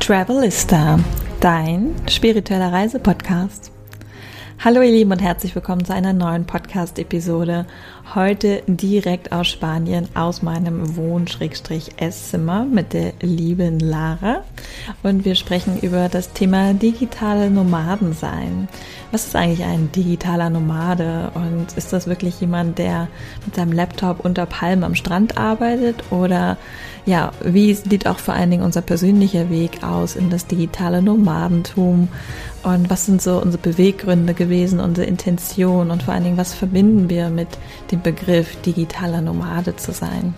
Travelista, dein spiritueller Reisepodcast. Hallo ihr Lieben und herzlich willkommen zu einer neuen Podcast-Episode. Heute direkt aus Spanien, aus meinem Wohn-Esszimmer mit der lieben Lara. Und wir sprechen über das Thema digitale Nomadensein. Was ist eigentlich ein digitaler Nomade? Und ist das wirklich jemand, der mit seinem Laptop unter Palmen am Strand arbeitet? Oder ja, wie sieht auch vor allen Dingen unser persönlicher Weg aus in das digitale Nomadentum? Und was sind so unsere Beweggründe gewesen, unsere Intention und vor allen Dingen, was verbinden wir mit dem Begriff digitaler Nomade zu sein?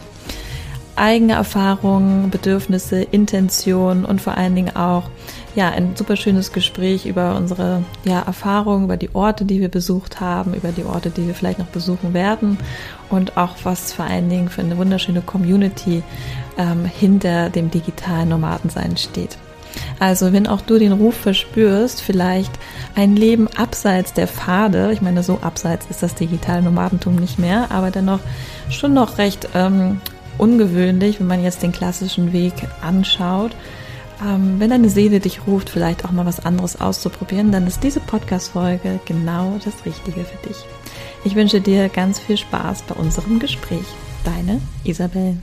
Eigene Erfahrungen, Bedürfnisse, Intention und vor allen Dingen auch ja, ein super schönes Gespräch über unsere ja, Erfahrungen, über die Orte, die wir besucht haben, über die Orte, die wir vielleicht noch besuchen werden und auch was vor allen Dingen für eine wunderschöne Community ähm, hinter dem digitalen Nomadensein steht. Also wenn auch du den Ruf verspürst, vielleicht ein Leben abseits der Pfade, ich meine, so abseits ist das digitale Nomadentum nicht mehr, aber dennoch schon noch recht ähm, ungewöhnlich, wenn man jetzt den klassischen Weg anschaut. Ähm, wenn deine Seele dich ruft, vielleicht auch mal was anderes auszuprobieren, dann ist diese Podcast-Folge genau das Richtige für dich. Ich wünsche dir ganz viel Spaß bei unserem Gespräch. Deine Isabel.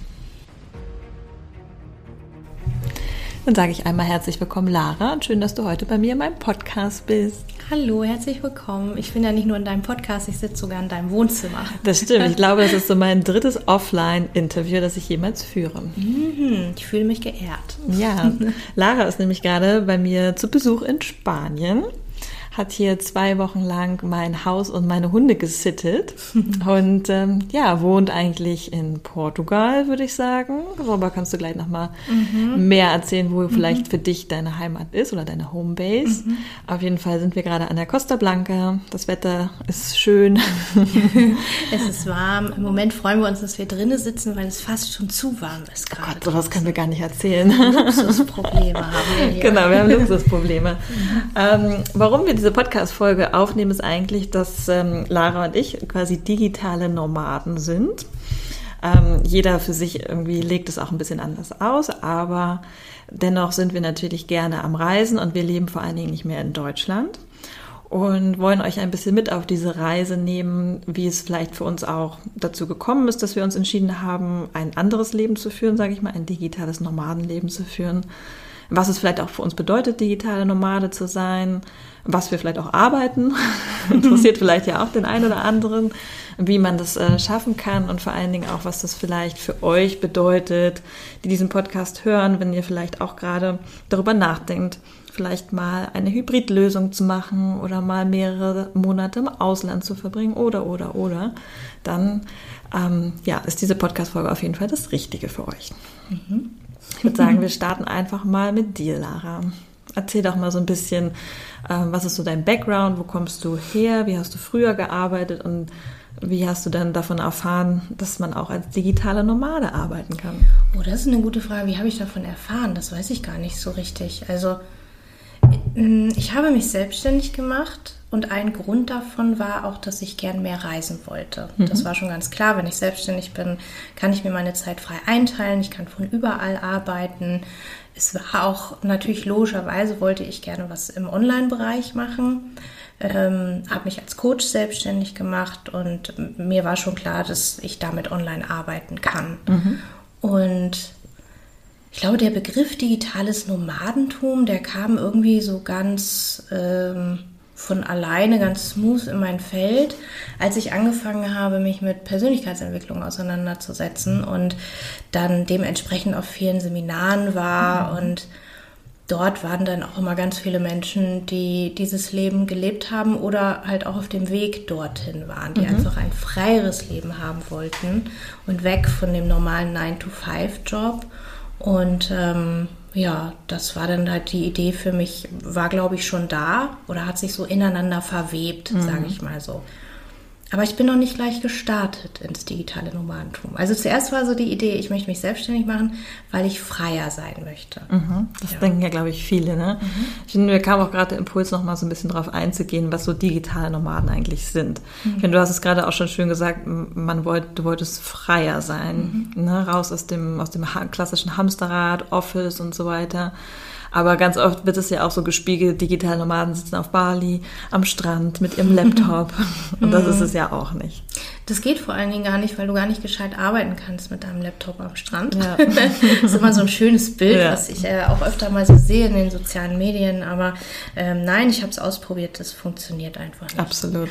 Dann sage ich einmal herzlich willkommen, Lara, und schön, dass du heute bei mir in meinem Podcast bist. Hallo, herzlich willkommen. Ich bin ja nicht nur in deinem Podcast, ich sitze sogar in deinem Wohnzimmer. Das stimmt. Ich glaube, das ist so mein drittes Offline-Interview, das ich jemals führe. Mhm, ich fühle mich geehrt. Ja, Lara ist nämlich gerade bei mir zu Besuch in Spanien hat hier zwei Wochen lang mein Haus und meine Hunde gesittet und ähm, ja, wohnt eigentlich in Portugal, würde ich sagen. Darüber kannst du gleich nochmal mhm. mehr erzählen, wo mhm. vielleicht für dich deine Heimat ist oder deine Homebase. Mhm. Auf jeden Fall sind wir gerade an der Costa Blanca. Das Wetter ist schön. es ist warm. Im Moment freuen wir uns, dass wir drinnen sitzen, weil es fast schon zu warm ist gerade. Oh Gott, sowas können wir gar nicht erzählen. Luxusprobleme haben wir hier. Genau, wir haben Luxusprobleme. ähm, warum wir diese diese Podcast-Folge aufnehmen, ist eigentlich, dass ähm, Lara und ich quasi digitale Nomaden sind. Ähm, jeder für sich irgendwie legt es auch ein bisschen anders aus, aber dennoch sind wir natürlich gerne am Reisen und wir leben vor allen Dingen nicht mehr in Deutschland und wollen euch ein bisschen mit auf diese Reise nehmen, wie es vielleicht für uns auch dazu gekommen ist, dass wir uns entschieden haben, ein anderes Leben zu führen, sage ich mal, ein digitales Nomadenleben zu führen. Was es vielleicht auch für uns bedeutet, digitale Nomade zu sein, was wir vielleicht auch arbeiten. Interessiert vielleicht ja auch den einen oder anderen, wie man das äh, schaffen kann und vor allen Dingen auch, was das vielleicht für euch bedeutet, die diesen Podcast hören, wenn ihr vielleicht auch gerade darüber nachdenkt, vielleicht mal eine Hybridlösung zu machen oder mal mehrere Monate im Ausland zu verbringen oder, oder, oder, dann ähm, ja, ist diese Podcast-Folge auf jeden Fall das Richtige für euch. Mhm. Ich würde sagen, wir starten einfach mal mit dir, Lara. Erzähl doch mal so ein bisschen, ähm, was ist so dein Background, wo kommst du her, wie hast du früher gearbeitet und wie hast du dann davon erfahren, dass man auch als digitaler Nomade arbeiten kann? Oh, das ist eine gute Frage. Wie habe ich davon erfahren? Das weiß ich gar nicht so richtig. Also, ich habe mich selbstständig gemacht und ein Grund davon war auch, dass ich gern mehr reisen wollte. Mhm. Das war schon ganz klar. Wenn ich selbstständig bin, kann ich mir meine Zeit frei einteilen. Ich kann von überall arbeiten es war auch natürlich logischerweise wollte ich gerne was im Online-Bereich machen. Ähm, habe mich als Coach selbstständig gemacht und mir war schon klar, dass ich damit online arbeiten kann. Mhm. Und ich glaube, der Begriff digitales Nomadentum, der kam irgendwie so ganz ähm, von alleine ganz smooth in mein Feld, als ich angefangen habe, mich mit Persönlichkeitsentwicklung auseinanderzusetzen und dann dementsprechend auf vielen Seminaren war mhm. und dort waren dann auch immer ganz viele Menschen, die dieses Leben gelebt haben oder halt auch auf dem Weg dorthin waren, die mhm. einfach ein freieres Leben haben wollten und weg von dem normalen 9-to-5-Job. Und ähm, ja, das war dann halt die Idee für mich, war glaube ich schon da oder hat sich so ineinander verwebt, mhm. sage ich mal so. Aber ich bin noch nicht gleich gestartet ins digitale Nomadentum. Also zuerst war so die Idee, ich möchte mich selbstständig machen, weil ich freier sein möchte. Mhm, das ja. denken ja, glaube ich, viele. Ne? Mhm. Ich finde, mir kam auch gerade der Impuls, noch mal so ein bisschen darauf einzugehen, was so digitale Nomaden eigentlich sind. Mhm. Ich finde, du hast es gerade auch schon schön gesagt, man wollt, du wolltest freier sein, mhm. ne? raus aus dem, aus dem klassischen Hamsterrad, Office und so weiter. Aber ganz oft wird es ja auch so gespiegelt, digitale Nomaden sitzen auf Bali, am Strand mit ihrem Laptop. Und das ist es ja auch nicht. Das geht vor allen Dingen gar nicht, weil du gar nicht gescheit arbeiten kannst mit deinem Laptop am Strand. Ja. das ist immer so ein schönes Bild, ja. was ich äh, auch öfter mal so sehe in den sozialen Medien. Aber ähm, nein, ich habe es ausprobiert, das funktioniert einfach nicht. Absolut.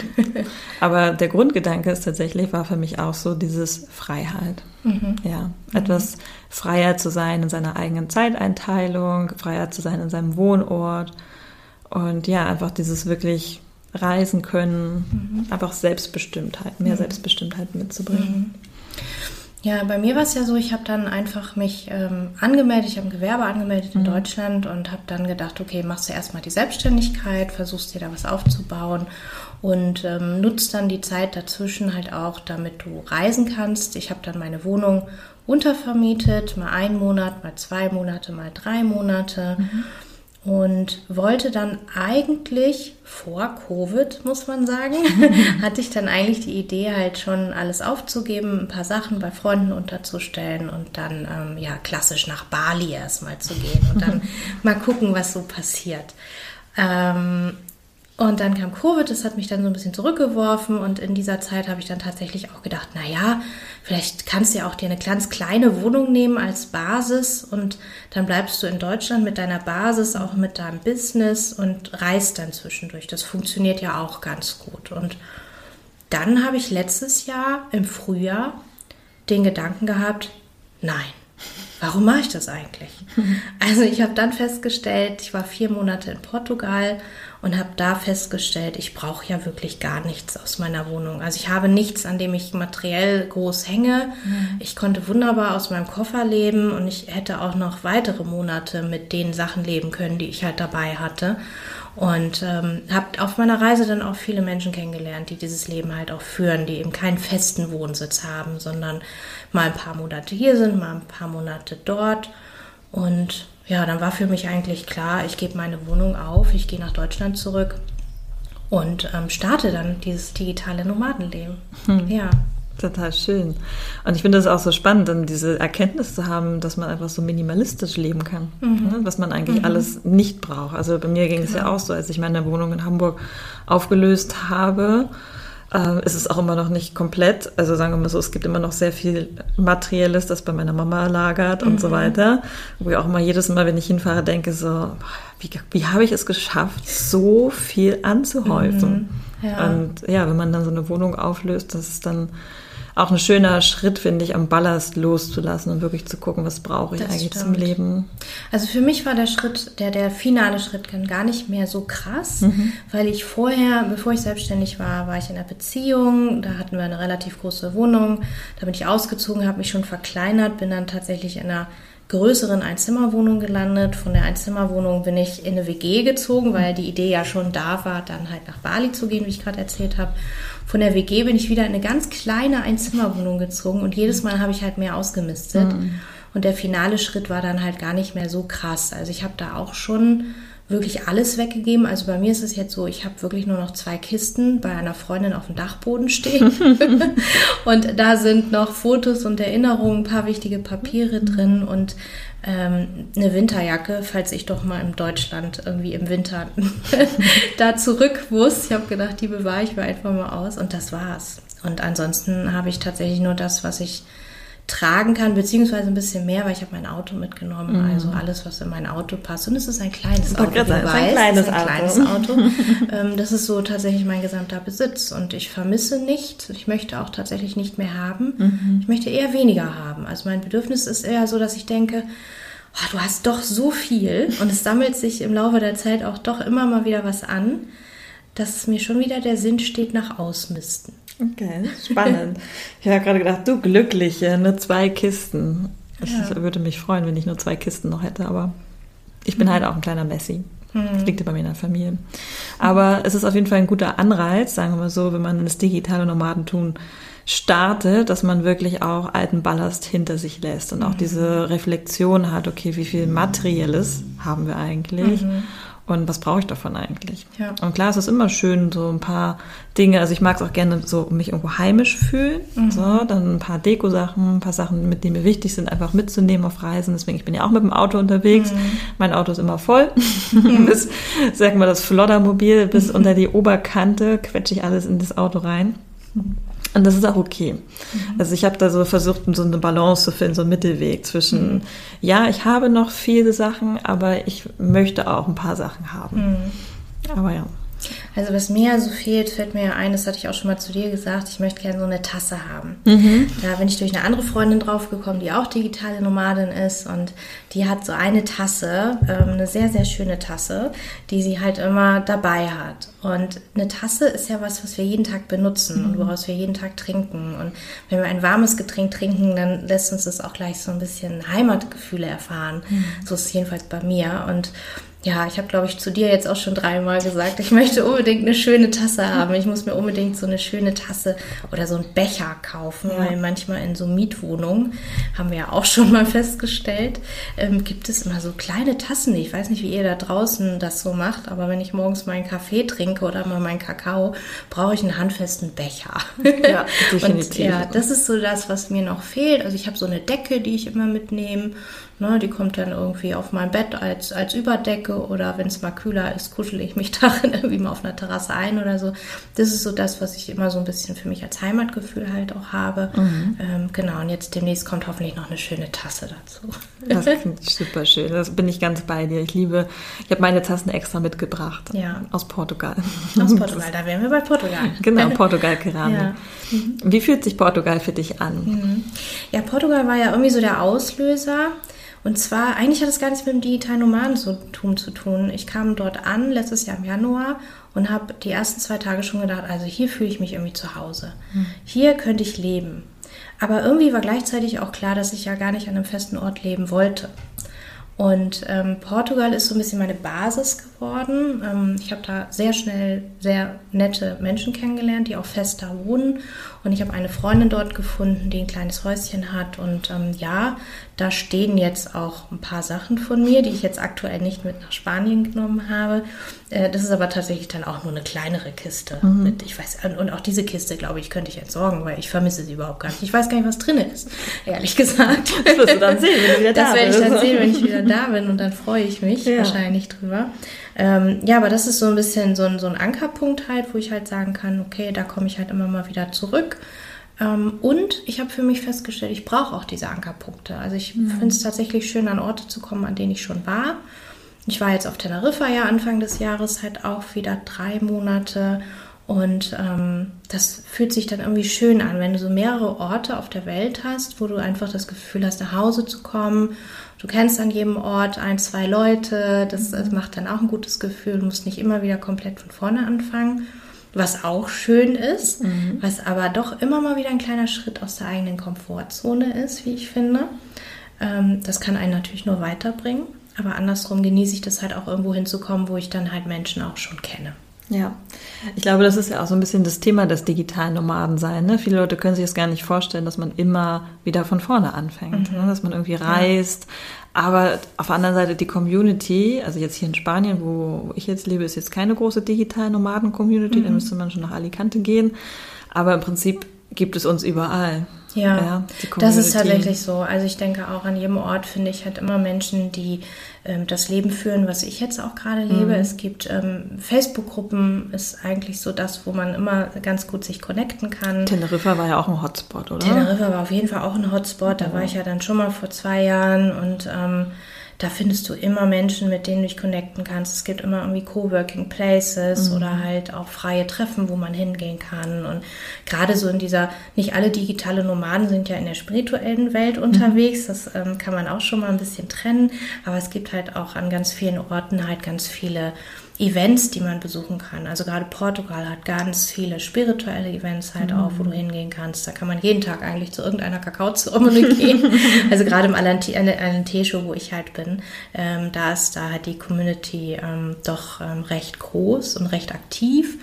Aber der Grundgedanke ist tatsächlich, war für mich auch so dieses Freiheit. Mhm. Ja, etwas mhm. freier zu sein in seiner eigenen Zeiteinteilung, freier zu sein in seinem Wohnort. Und ja, einfach dieses wirklich reisen können, mhm. einfach Selbstbestimmtheit, mehr mhm. Selbstbestimmtheit mitzubringen. Mhm. Ja, bei mir war es ja so, ich habe dann einfach mich ähm, angemeldet, ich habe ein Gewerbe angemeldet in mhm. Deutschland und habe dann gedacht, okay, machst du erstmal die Selbstständigkeit, versuchst dir da was aufzubauen und ähm, nutzt dann die Zeit dazwischen halt auch, damit du reisen kannst. Ich habe dann meine Wohnung untervermietet, mal einen Monat, mal zwei Monate, mal drei Monate. Mhm und wollte dann eigentlich vor Covid, muss man sagen, hatte ich dann eigentlich die Idee, halt schon alles aufzugeben, ein paar Sachen bei Freunden unterzustellen und dann ähm, ja klassisch nach Bali erstmal zu gehen und dann mal gucken, was so passiert. Ähm, und dann kam Covid, das hat mich dann so ein bisschen zurückgeworfen und in dieser Zeit habe ich dann tatsächlich auch gedacht, na ja, vielleicht kannst du ja auch dir eine ganz kleine Wohnung nehmen als Basis und dann bleibst du in Deutschland mit deiner Basis, auch mit deinem Business und reist dann zwischendurch. Das funktioniert ja auch ganz gut. Und dann habe ich letztes Jahr im Frühjahr den Gedanken gehabt, nein, warum mache ich das eigentlich? Also ich habe dann festgestellt, ich war vier Monate in Portugal und habe da festgestellt, ich brauche ja wirklich gar nichts aus meiner Wohnung. Also ich habe nichts, an dem ich materiell groß hänge. Mhm. Ich konnte wunderbar aus meinem Koffer leben und ich hätte auch noch weitere Monate mit den Sachen leben können, die ich halt dabei hatte. Und ähm, habe auf meiner Reise dann auch viele Menschen kennengelernt, die dieses Leben halt auch führen, die eben keinen festen Wohnsitz haben, sondern mal ein paar Monate hier sind, mal ein paar Monate dort. Und ja, dann war für mich eigentlich klar, ich gebe meine Wohnung auf, ich gehe nach Deutschland zurück und ähm, starte dann dieses digitale Nomadenleben. Hm. Ja. Total schön. Und ich finde es auch so spannend, dann diese Erkenntnis zu haben, dass man einfach so minimalistisch leben kann, mhm. ne? was man eigentlich mhm. alles nicht braucht. Also bei mir ging genau. es ja auch so, als ich meine Wohnung in Hamburg aufgelöst habe äh, ist es auch immer noch nicht komplett. Also sagen wir mal so, es gibt immer noch sehr viel Materielles, das bei meiner Mama lagert und mhm. so weiter. Wo ich auch immer jedes Mal, wenn ich hinfahre, denke so, wie, wie habe ich es geschafft, so viel anzuhäufen? Mhm. Ja. Und ja, wenn man dann so eine Wohnung auflöst, das ist dann auch ein schöner Schritt, finde ich, am Ballast loszulassen und wirklich zu gucken, was brauche ich das eigentlich stimmt. zum Leben. Also für mich war der Schritt, der, der finale Schritt gar nicht mehr so krass, mhm. weil ich vorher, bevor ich selbstständig war, war ich in einer Beziehung, da hatten wir eine relativ große Wohnung, da bin ich ausgezogen, habe mich schon verkleinert, bin dann tatsächlich in einer größeren Einzimmerwohnung gelandet. Von der Einzimmerwohnung bin ich in eine WG gezogen, weil die Idee ja schon da war, dann halt nach Bali zu gehen, wie ich gerade erzählt habe. Von der WG bin ich wieder in eine ganz kleine Einzimmerwohnung gezogen und jedes Mal habe ich halt mehr ausgemistet. Mhm. Und der finale Schritt war dann halt gar nicht mehr so krass. Also ich habe da auch schon wirklich alles weggegeben. Also bei mir ist es jetzt so, ich habe wirklich nur noch zwei Kisten bei einer Freundin auf dem Dachboden stehen. und da sind noch Fotos und Erinnerungen, ein paar wichtige Papiere drin und ähm, eine Winterjacke, falls ich doch mal in Deutschland irgendwie im Winter da zurück muss. Ich habe gedacht, die bewahre ich mir einfach mal aus und das war's. Und ansonsten habe ich tatsächlich nur das, was ich tragen kann, beziehungsweise ein bisschen mehr, weil ich habe mein Auto mitgenommen, mhm. also alles, was in mein Auto passt. Und es ist ein kleines Auto, du weißt, ein kleines, ist ein kleines Auto. ähm, das ist so tatsächlich mein gesamter Besitz und ich vermisse nichts. Ich möchte auch tatsächlich nicht mehr haben. Mhm. Ich möchte eher weniger haben. Also mein Bedürfnis ist eher so, dass ich denke, oh, du hast doch so viel und es sammelt sich im Laufe der Zeit auch doch immer mal wieder was an, dass mir schon wieder der Sinn steht nach Ausmisten. Okay, spannend. ich habe gerade gedacht, du Glückliche, nur zwei Kisten. Ich ja. würde mich freuen, wenn ich nur zwei Kisten noch hätte, aber ich bin mhm. halt auch ein kleiner Messi. Das liegt ja bei mir in der Familie. Aber es ist auf jeden Fall ein guter Anreiz, sagen wir mal so, wenn man das digitale Nomadentum startet, dass man wirklich auch alten Ballast hinter sich lässt und auch mhm. diese Reflexion hat, okay, wie viel Materielles haben wir eigentlich? Mhm und was brauche ich davon eigentlich? Ja. Und klar, es ist immer schön, so ein paar Dinge, also ich mag es auch gerne so mich irgendwo heimisch fühlen, Mhm. so, dann ein paar Deko-Sachen, ein paar Sachen, mit denen mir wichtig sind, einfach mitzunehmen auf Reisen. Deswegen, ich bin ja auch mit dem Auto unterwegs. Mhm. Mein Auto ist immer voll. bis, sagen wir, das Floddermobil Mhm. bis unter die Oberkante quetsche ich alles in das Auto rein. Und das ist auch okay. Mhm. Also ich habe da so versucht, so eine Balance zu finden, so einen Mittelweg zwischen, Mhm. ja, ich habe noch viele Sachen, aber ich möchte auch ein paar Sachen haben. Aber ja. Also was mir so fehlt, fällt mir ein, das hatte ich auch schon mal zu dir gesagt, ich möchte gerne so eine Tasse haben. Da bin ich durch eine andere Freundin draufgekommen, die auch digitale Nomadin ist und die hat so eine Tasse, ähm, eine sehr, sehr schöne Tasse, die sie halt immer dabei hat. Und eine Tasse ist ja was, was wir jeden Tag benutzen und woraus wir jeden Tag trinken. Und wenn wir ein warmes Getränk trinken, dann lässt uns das auch gleich so ein bisschen Heimatgefühle erfahren. So ist es jedenfalls bei mir. Und ja, ich habe, glaube ich, zu dir jetzt auch schon dreimal gesagt, ich möchte unbedingt eine schöne Tasse haben. Ich muss mir unbedingt so eine schöne Tasse oder so einen Becher kaufen, Ja. weil manchmal in so Mietwohnungen, haben wir ja auch schon mal festgestellt, ähm, gibt es immer so kleine Tassen. Ich weiß nicht, wie ihr da draußen das so macht, aber wenn ich morgens meinen Kaffee trinke oder mal meinen Kakao, brauche ich einen handfesten Becher. Ja, Und definitiv. ja, das ist so das, was mir noch fehlt. Also ich habe so eine Decke, die ich immer mitnehme. Ne, die kommt dann irgendwie auf mein Bett als, als Überdecke oder wenn es mal kühler ist, kuschel ich mich darin irgendwie mal auf einer Terrasse ein oder so. Das ist so das, was ich immer so ein bisschen für mich als Heimatgefühl halt auch habe. Ähm, genau, und jetzt demnächst kommt hoffentlich noch eine schöne Tasse dazu. Das klingt super schön. Das bin ich ganz bei dir. Ich liebe, ich habe meine Tassen extra mitgebracht. Ja. Aus Portugal. Aus Portugal, da wären wir bei Portugal. Genau, Portugal-Keramik. Ja. Wie fühlt sich Portugal für dich an? Ja, Portugal war ja irgendwie so der Auslöser. Und zwar, eigentlich hat es gar nichts mit dem digitalen Nomadentum zu tun. Ich kam dort an, letztes Jahr im Januar, und habe die ersten zwei Tage schon gedacht, also hier fühle ich mich irgendwie zu Hause. Hier könnte ich leben. Aber irgendwie war gleichzeitig auch klar, dass ich ja gar nicht an einem festen Ort leben wollte. Und ähm, Portugal ist so ein bisschen meine Basis geworden. Ähm, ich habe da sehr schnell sehr nette Menschen kennengelernt, die auch fest da wohnen. Und ich habe eine Freundin dort gefunden, die ein kleines Häuschen hat. Und ähm, ja, da stehen jetzt auch ein paar Sachen von mir, die ich jetzt aktuell nicht mit nach Spanien genommen habe. Äh, das ist aber tatsächlich dann auch nur eine kleinere Kiste. Mit, ich weiß, und auch diese Kiste, glaube ich, könnte ich entsorgen, weil ich vermisse sie überhaupt gar nicht. Ich weiß gar nicht, was drin ist, ehrlich gesagt. Das wirst du dann sehen, wenn du wieder Das da werde ich dann sehen, wenn ich wieder da bin und dann freue ich mich Ja. wahrscheinlich drüber. Ähm, ja, aber das ist so ein bisschen so ein, so ein Ankerpunkt halt, wo ich halt sagen kann, okay, da komme ich halt immer mal wieder zurück. Ähm, und ich habe für mich festgestellt, ich brauche auch diese Ankerpunkte. Also ich finde es tatsächlich schön, an Orte zu kommen, an denen ich schon war. Ich war jetzt auf Teneriffa ja Anfang des Jahres halt auch wieder drei Monate und ähm, das fühlt sich dann irgendwie schön an, wenn du so mehrere Orte auf der Welt hast, wo du einfach das Gefühl hast, nach Hause zu kommen. Du kennst an jedem Ort ein, zwei Leute. Das, das macht dann auch ein gutes Gefühl. Du musst nicht immer wieder komplett von vorne anfangen. Was auch schön ist, was aber doch immer mal wieder ein kleiner Schritt aus der eigenen Komfortzone ist, wie ich finde. Ähm, das kann einen natürlich nur weiterbringen. Aber andersrum genieße ich das halt auch irgendwo hinzukommen, wo ich dann halt Menschen auch schon kenne. Ja, ich glaube, das ist ja auch so ein bisschen das Thema des digitalen Nomadensein. Ne? Viele Leute können sich das gar nicht vorstellen, dass man immer wieder von vorne anfängt, ne? dass man irgendwie reist. Aber auf der anderen Seite die Community, also jetzt hier in Spanien, wo ich jetzt lebe, ist jetzt keine große digitale Nomaden-Community, da müsste man schon nach Alicante gehen. Aber im Prinzip gibt es uns überall. Ja, die das ist tatsächlich so. Also ich denke auch an jedem Ort finde ich halt immer Menschen, die ähm, das Leben führen, was ich jetzt auch gerade lebe. Mhm. Es gibt ähm, Facebook-Gruppen, ist eigentlich so das, wo man immer ganz gut sich connecten kann. Teneriffa war ja auch ein Hotspot, oder? Teneriffa war auf jeden Fall auch ein Hotspot. Da war ich ja dann schon mal vor zwei Jahren und ähm, da findest du immer Menschen, mit denen du dich connecten kannst. Es gibt immer irgendwie Coworking Places oder halt auch freie Treffen, wo man hingehen kann. Und gerade so in dieser, nicht alle digitale Nomaden sind ja in der spirituellen Welt unterwegs. Das ähm, kann man auch schon mal ein bisschen trennen. Aber es gibt halt auch an ganz vielen Orten halt ganz viele Events, die man besuchen kann. Also gerade Portugal hat ganz viele spirituelle Events halt auch, wo du hingehen kannst. Da kann man jeden Tag eigentlich zu irgendeiner Kakaozeremonie gehen. also gerade im Alentejo, wo ich halt bin, ähm, da ist da halt die Community ähm, doch ähm, recht groß und recht aktiv.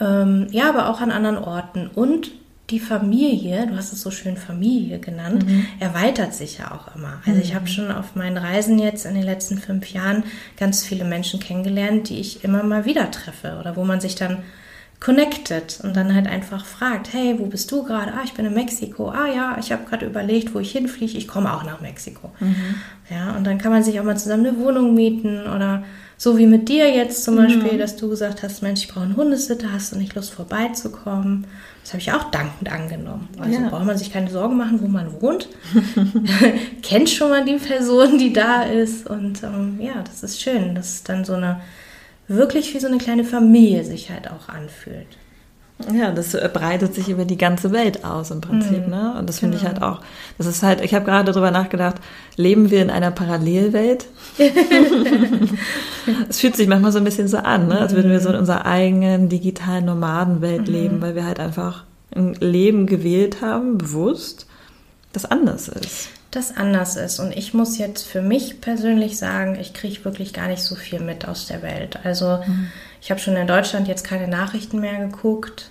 Ähm, ja, aber auch an anderen Orten. Und die Familie, du hast es so schön Familie genannt, mhm. erweitert sich ja auch immer. Also ich habe mhm. schon auf meinen Reisen jetzt in den letzten fünf Jahren ganz viele Menschen kennengelernt, die ich immer mal wieder treffe oder wo man sich dann connected und dann halt einfach fragt, hey, wo bist du gerade? Ah, ich bin in Mexiko. Ah ja, ich habe gerade überlegt, wo ich hinfliege. Ich komme auch nach Mexiko. Mhm. Ja, und dann kann man sich auch mal zusammen eine Wohnung mieten oder so wie mit dir jetzt zum Beispiel, mhm. dass du gesagt hast, Mensch, ich brauche einen Hundesitter, hast du nicht Lust vorbeizukommen? Das habe ich auch dankend angenommen. Also ja. braucht man sich keine Sorgen machen, wo man wohnt. Kennt schon mal die Person, die da ist. Und ähm, ja, das ist schön, dass dann so eine wirklich wie so eine kleine Familie sich halt auch anfühlt. Ja, das breitet sich über die ganze Welt aus im Prinzip, mhm. ne? Und das finde genau. ich halt auch, das ist halt, ich habe gerade darüber nachgedacht, leben wir in einer Parallelwelt? Es fühlt sich manchmal so ein bisschen so an, ne? als würden wir so in mhm. unserer eigenen digitalen Nomadenwelt mhm. leben, weil wir halt einfach ein Leben gewählt haben, bewusst, das anders ist das anders ist. Und ich muss jetzt für mich persönlich sagen, ich kriege wirklich gar nicht so viel mit aus der Welt. Also mhm. Ich habe schon in Deutschland jetzt keine Nachrichten mehr geguckt.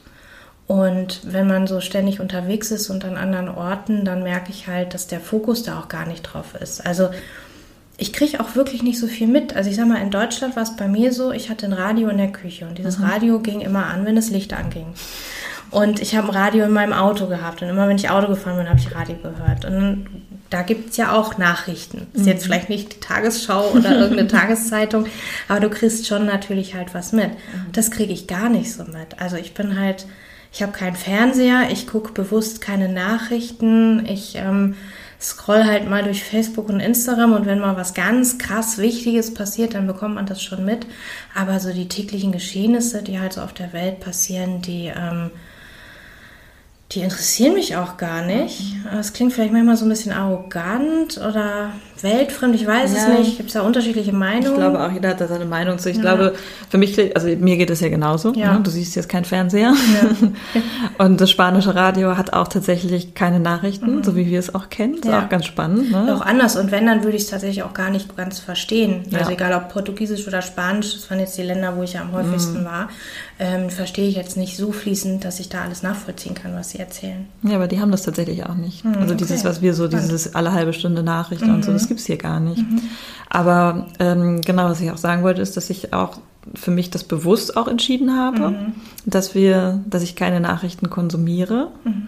Und wenn man so ständig unterwegs ist und an anderen Orten, dann merke ich halt, dass der Fokus da auch gar nicht drauf ist. Also ich kriege auch wirklich nicht so viel mit. Also ich sage mal, in Deutschland war es bei mir so, ich hatte ein Radio in der Küche und dieses mhm. Radio ging immer an, wenn das Licht anging. Und ich habe ein Radio in meinem Auto gehabt und immer wenn ich Auto gefahren bin, habe ich Radio gehört. Und da gibt es ja auch Nachrichten. Ist jetzt mhm. vielleicht nicht die Tagesschau oder irgendeine Tageszeitung, aber du kriegst schon natürlich halt was mit. Mhm. Das kriege ich gar nicht so mit. Also ich bin halt, ich habe keinen Fernseher, ich gucke bewusst keine Nachrichten, ich ähm, scroll halt mal durch Facebook und Instagram und wenn mal was ganz krass Wichtiges passiert, dann bekommt man das schon mit. Aber so die täglichen Geschehnisse, die halt so auf der Welt passieren, die ähm, die interessieren mich auch gar nicht. Es klingt vielleicht manchmal so ein bisschen arrogant oder weltfremd, ich weiß ja. es nicht. Gibt es da unterschiedliche Meinungen? Ich glaube auch, jeder hat da seine Meinung zu. Ich ja. glaube, für mich, also mir geht es ja genauso. Ja. Ne? Du siehst jetzt keinen Fernseher. Und das spanische Radio hat auch tatsächlich keine Nachrichten, mhm. so wie wir es auch kennen. Das ist auch ganz spannend. Ne? Auch anders. Und wenn, dann würde ich es tatsächlich auch gar nicht ganz verstehen. Also egal ob Portugiesisch oder Spanisch, das waren jetzt die Länder, wo ich ja am häufigsten mhm. war, ähm, verstehe ich jetzt nicht so fließend, dass ich da alles nachvollziehen kann, was sie erzählen. Ja, aber die haben das tatsächlich auch nicht. Mhm, also dieses, was wir so, dieses alle halbe Stunde Nachrichten und so, das gibt es hier gar nicht. Mhm. Aber ähm, genau, was ich auch sagen wollte, ist, dass ich auch für mich das bewusst auch entschieden habe, mhm. dass wir, dass ich keine Nachrichten konsumiere. Mhm.